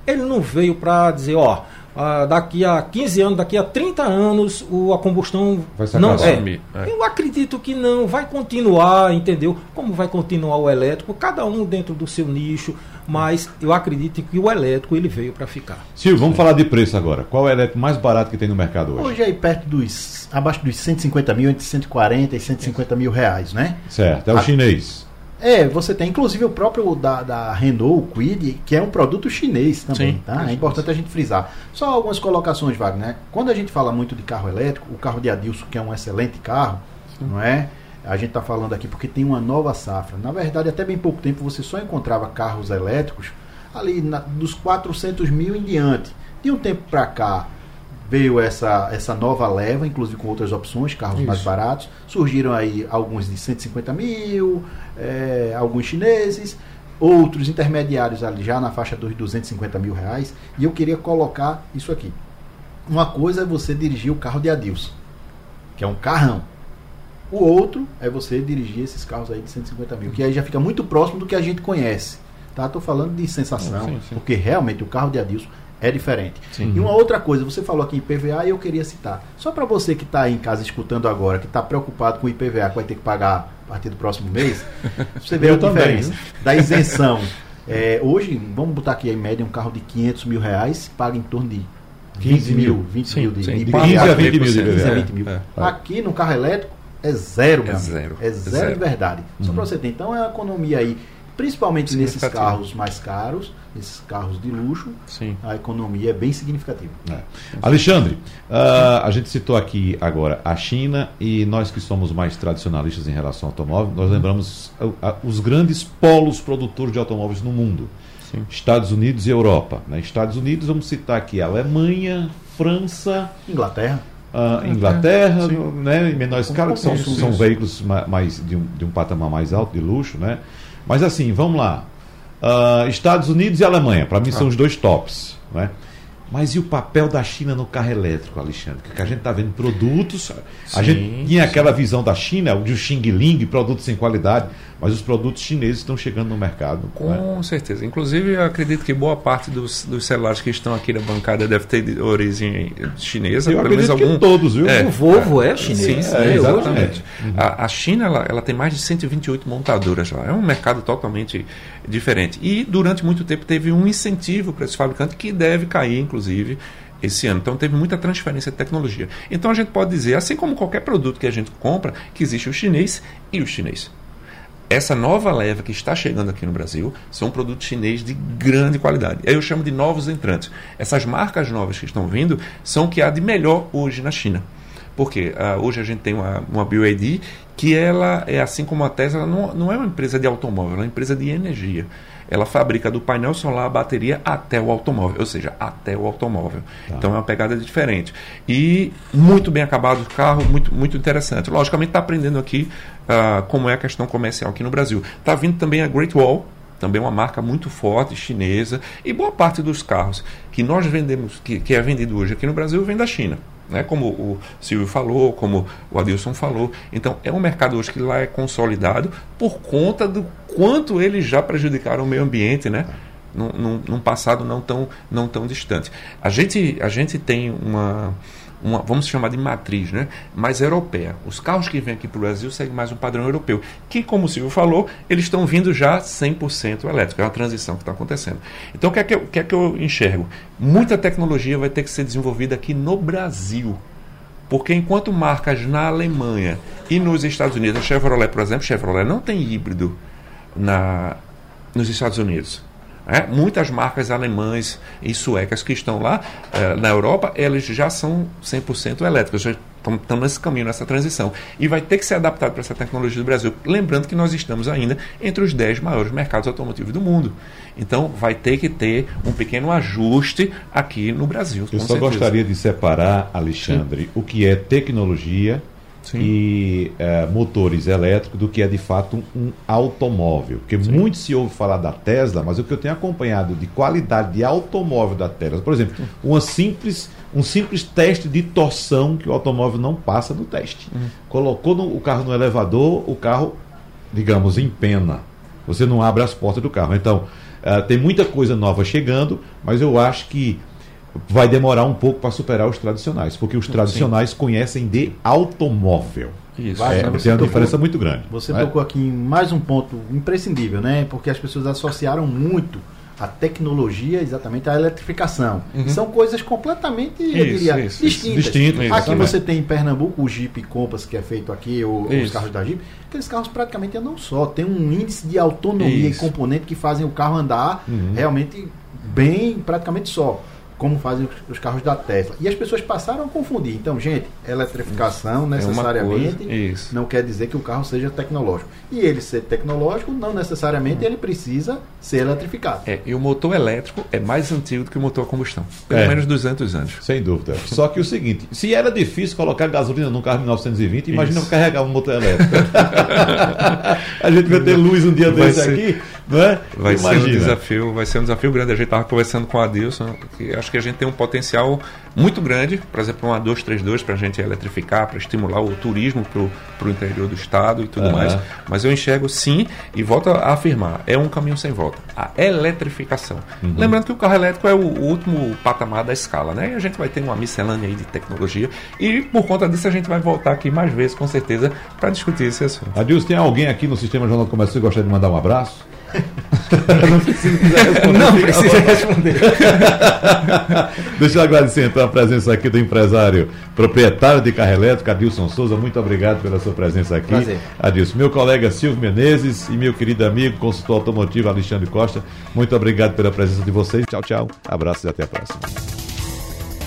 Ele não veio para dizer, ó, ah, daqui a 15 anos, daqui a 30 anos, o, a combustão vai se não é. é. Eu acredito que não, vai continuar, entendeu? Como vai continuar o elétrico, cada um dentro do seu nicho, mas eu acredito que o elétrico ele veio para ficar. Silvio, vamos falar de preço agora. Qual é o elétrico mais barato que tem no mercado hoje? Hoje é aí perto dos abaixo dos 150 mil, entre 140 e 150 mil reais, né? Certo, é o a, chinês. É, você tem inclusive o próprio da, da Renault, o Quid, que é um produto chinês também, Sim, tá? É importante a gente frisar. Só algumas colocações, Wagner. Quando a gente fala muito de carro elétrico, o carro de Adilson, que é um excelente carro, Sim. não é? A gente está falando aqui porque tem uma nova safra. Na verdade, até bem pouco tempo você só encontrava carros elétricos ali na, dos 400 mil em diante. De um tempo para cá, veio essa, essa nova leva, inclusive com outras opções, carros Isso. mais baratos. Surgiram aí alguns de 150 mil, é, alguns chineses, outros intermediários ali já na faixa dos 250 mil reais. E eu queria colocar isso aqui. Uma coisa é você dirigir o carro de Adilson, que é um carrão. O outro é você dirigir esses carros aí de 150 mil, que aí já fica muito próximo do que a gente conhece. Tá? Tô falando de sensação, sim, sim. porque realmente o carro de Adilson é diferente. Sim. E uma outra coisa, você falou aqui em IPVA e eu queria citar. Só para você que está em casa escutando agora, que está preocupado com o IPVA, que vai ter que pagar a partir do próximo mês, você vê a diferença da isenção. É, hoje, vamos botar aqui em média um carro de 500 mil reais, paga em torno de 15 mil, 20 sim, mil de, sim. de 15 a 20 mil. De 15 a 20 mil. É, é. Aqui no carro elétrico é zero, é zero. É zero, zero de verdade. Uhum. Só para você ter. Então é uma economia aí principalmente nesses carros mais caros, nesses carros de luxo, Sim. a economia é bem significativa. É. Alexandre, uh, a gente citou aqui agora a China e nós que somos mais tradicionalistas em relação ao automóvel, nós lembramos uh, uh, os grandes polos produtores de automóveis no mundo. Sim. Estados Unidos e Europa. Né? Estados Unidos, vamos citar aqui Alemanha, França, Inglaterra. Uh, Inglaterra, né, em menor escala, que são, são veículos mais de um, de um patamar mais alto, de luxo, né? Mas assim, vamos lá. Uh, Estados Unidos e Alemanha, para mim ah. são os dois tops. Né? Mas e o papel da China no carro elétrico, Alexandre? Porque a gente está vendo produtos. A gente tinha aquela visão da China, de um Xing Ling, produtos sem qualidade, mas os produtos chineses estão chegando no mercado. Com é? certeza. Inclusive, eu acredito que boa parte dos, dos, celulares que estão aqui na bancada deve ter de origem chinesa. Eu pelo menos algum. todos, viu? É, o Volvo é, chinês. Sim, é, exatamente. Uhum. A, a, China ela, ela tem mais de 128 montadoras lá. É um mercado totalmente diferente. E durante muito tempo teve um incentivo para esse fabricante que deve cair, inclusive inclusive, esse ano. Então teve muita transferência de tecnologia. Então a gente pode dizer, assim como qualquer produto que a gente compra, que existe o chinês e o chinês. Essa nova leva que está chegando aqui no Brasil são produtos chineses de grande qualidade. Eu chamo de novos entrantes. Essas marcas novas que estão vindo são o que há de melhor hoje na China. Porque uh, hoje a gente tem uma, uma BioID que ela é assim como a Tesla, não, não é uma empresa de automóvel, é uma empresa de energia ela fabrica do painel solar a bateria até o automóvel, ou seja, até o automóvel. Tá. Então é uma pegada diferente. E muito bem acabado o carro, muito, muito interessante. Logicamente está aprendendo aqui uh, como é a questão comercial aqui no Brasil. Está vindo também a Great Wall, também uma marca muito forte chinesa e boa parte dos carros que nós vendemos que, que é vendido hoje aqui no Brasil vem da China né? como o Silvio falou, como o Adilson falou. Então, é um mercado hoje que lá é consolidado por conta do quanto eles já prejudicaram o meio ambiente, né? Num, num, num passado não tão, não tão distante. A gente, a gente tem uma uma, vamos chamar de matriz, né? mais europeia. Os carros que vêm aqui para o Brasil seguem mais um padrão europeu, que, como o Silvio falou, eles estão vindo já 100% elétrico. É uma transição que está acontecendo. Então, o que, é que, eu, que é que eu enxergo? Muita tecnologia vai ter que ser desenvolvida aqui no Brasil. Porque enquanto marcas na Alemanha e nos Estados Unidos, a Chevrolet, por exemplo, Chevrolet não tem híbrido na, nos Estados Unidos. É, muitas marcas alemãs e suecas que estão lá é, na Europa, elas já são 100% elétricas, já estão, nesse caminho, nessa transição. E vai ter que ser adaptado para essa tecnologia do Brasil. Lembrando que nós estamos ainda entre os 10 maiores mercados automotivos do mundo. Então, vai ter que ter um pequeno ajuste aqui no Brasil. Eu só certeza. gostaria de separar, Alexandre, Sim. o que é tecnologia Sim. e é, motores elétricos do que é de fato um, um automóvel. Porque Sim. muito se ouve falar da Tesla, mas o que eu tenho acompanhado de qualidade de automóvel da Tesla, por exemplo, uma simples, um simples teste de torção que o automóvel não passa no teste. Uhum. Colocou no, o carro no elevador, o carro, digamos, empena. Você não abre as portas do carro. Então, uh, tem muita coisa nova chegando, mas eu acho que vai demorar um pouco para superar os tradicionais, porque os tradicionais Sim. conhecem de automóvel. Isso. É, tem uma diferença muito grande. Você é? tocou aqui em mais um ponto imprescindível, né? Porque as pessoas associaram muito a tecnologia exatamente à eletrificação. Uhum. São coisas completamente, isso, eu diria, isso, distintas. Distinto, aqui você tem em Pernambuco o Jeep Compass que é feito aqui, ou, os carros da Jeep. Aqueles carros praticamente andam só. Tem um índice de autonomia e componente que fazem o carro andar uhum. realmente bem, praticamente só como fazem os carros da Tesla. E as pessoas passaram a confundir. Então, gente, eletrificação é necessariamente é não quer dizer que o carro seja tecnológico. E ele ser tecnológico, não necessariamente ele precisa ser eletrificado. É, e o motor elétrico é mais antigo do que o motor a combustão. Pelo é. menos 200 anos. Sem dúvida. Só que o seguinte, se era difícil colocar gasolina num carro de 1920, imagina Isso. carregar um motor elétrico. a gente vai ter luz um dia vai desse ser, aqui, é? Vai imagina. ser um desafio, vai ser um desafio grande. A gente estava conversando com a Adilson, que acho que a gente tem um potencial muito grande, por exemplo, uma 232 para a gente eletrificar, para estimular o turismo para o interior do estado e tudo uhum. mais. Mas eu enxergo sim, e volto a afirmar, é um caminho sem volta. A eletrificação. Uhum. Lembrando que o carro elétrico é o, o último patamar da escala, né? E a gente vai ter uma miscelânea aí de tecnologia. E por conta disso a gente vai voltar aqui mais vezes, com certeza, para discutir esse assunto. Adilson, tem alguém aqui no Sistema Jornal do Comércio que gostaria de mandar um abraço? Não precisa responder. Não precisa responder. Deixa eu agradecer então a presença aqui do empresário proprietário de carro elétrico, Adilson Souza. Muito obrigado pela sua presença aqui. Prazer. Adilson. Meu colega Silvio Menezes e meu querido amigo, consultor automotivo Alexandre Costa. Muito obrigado pela presença de vocês. Tchau, tchau. Abraços e até a próxima.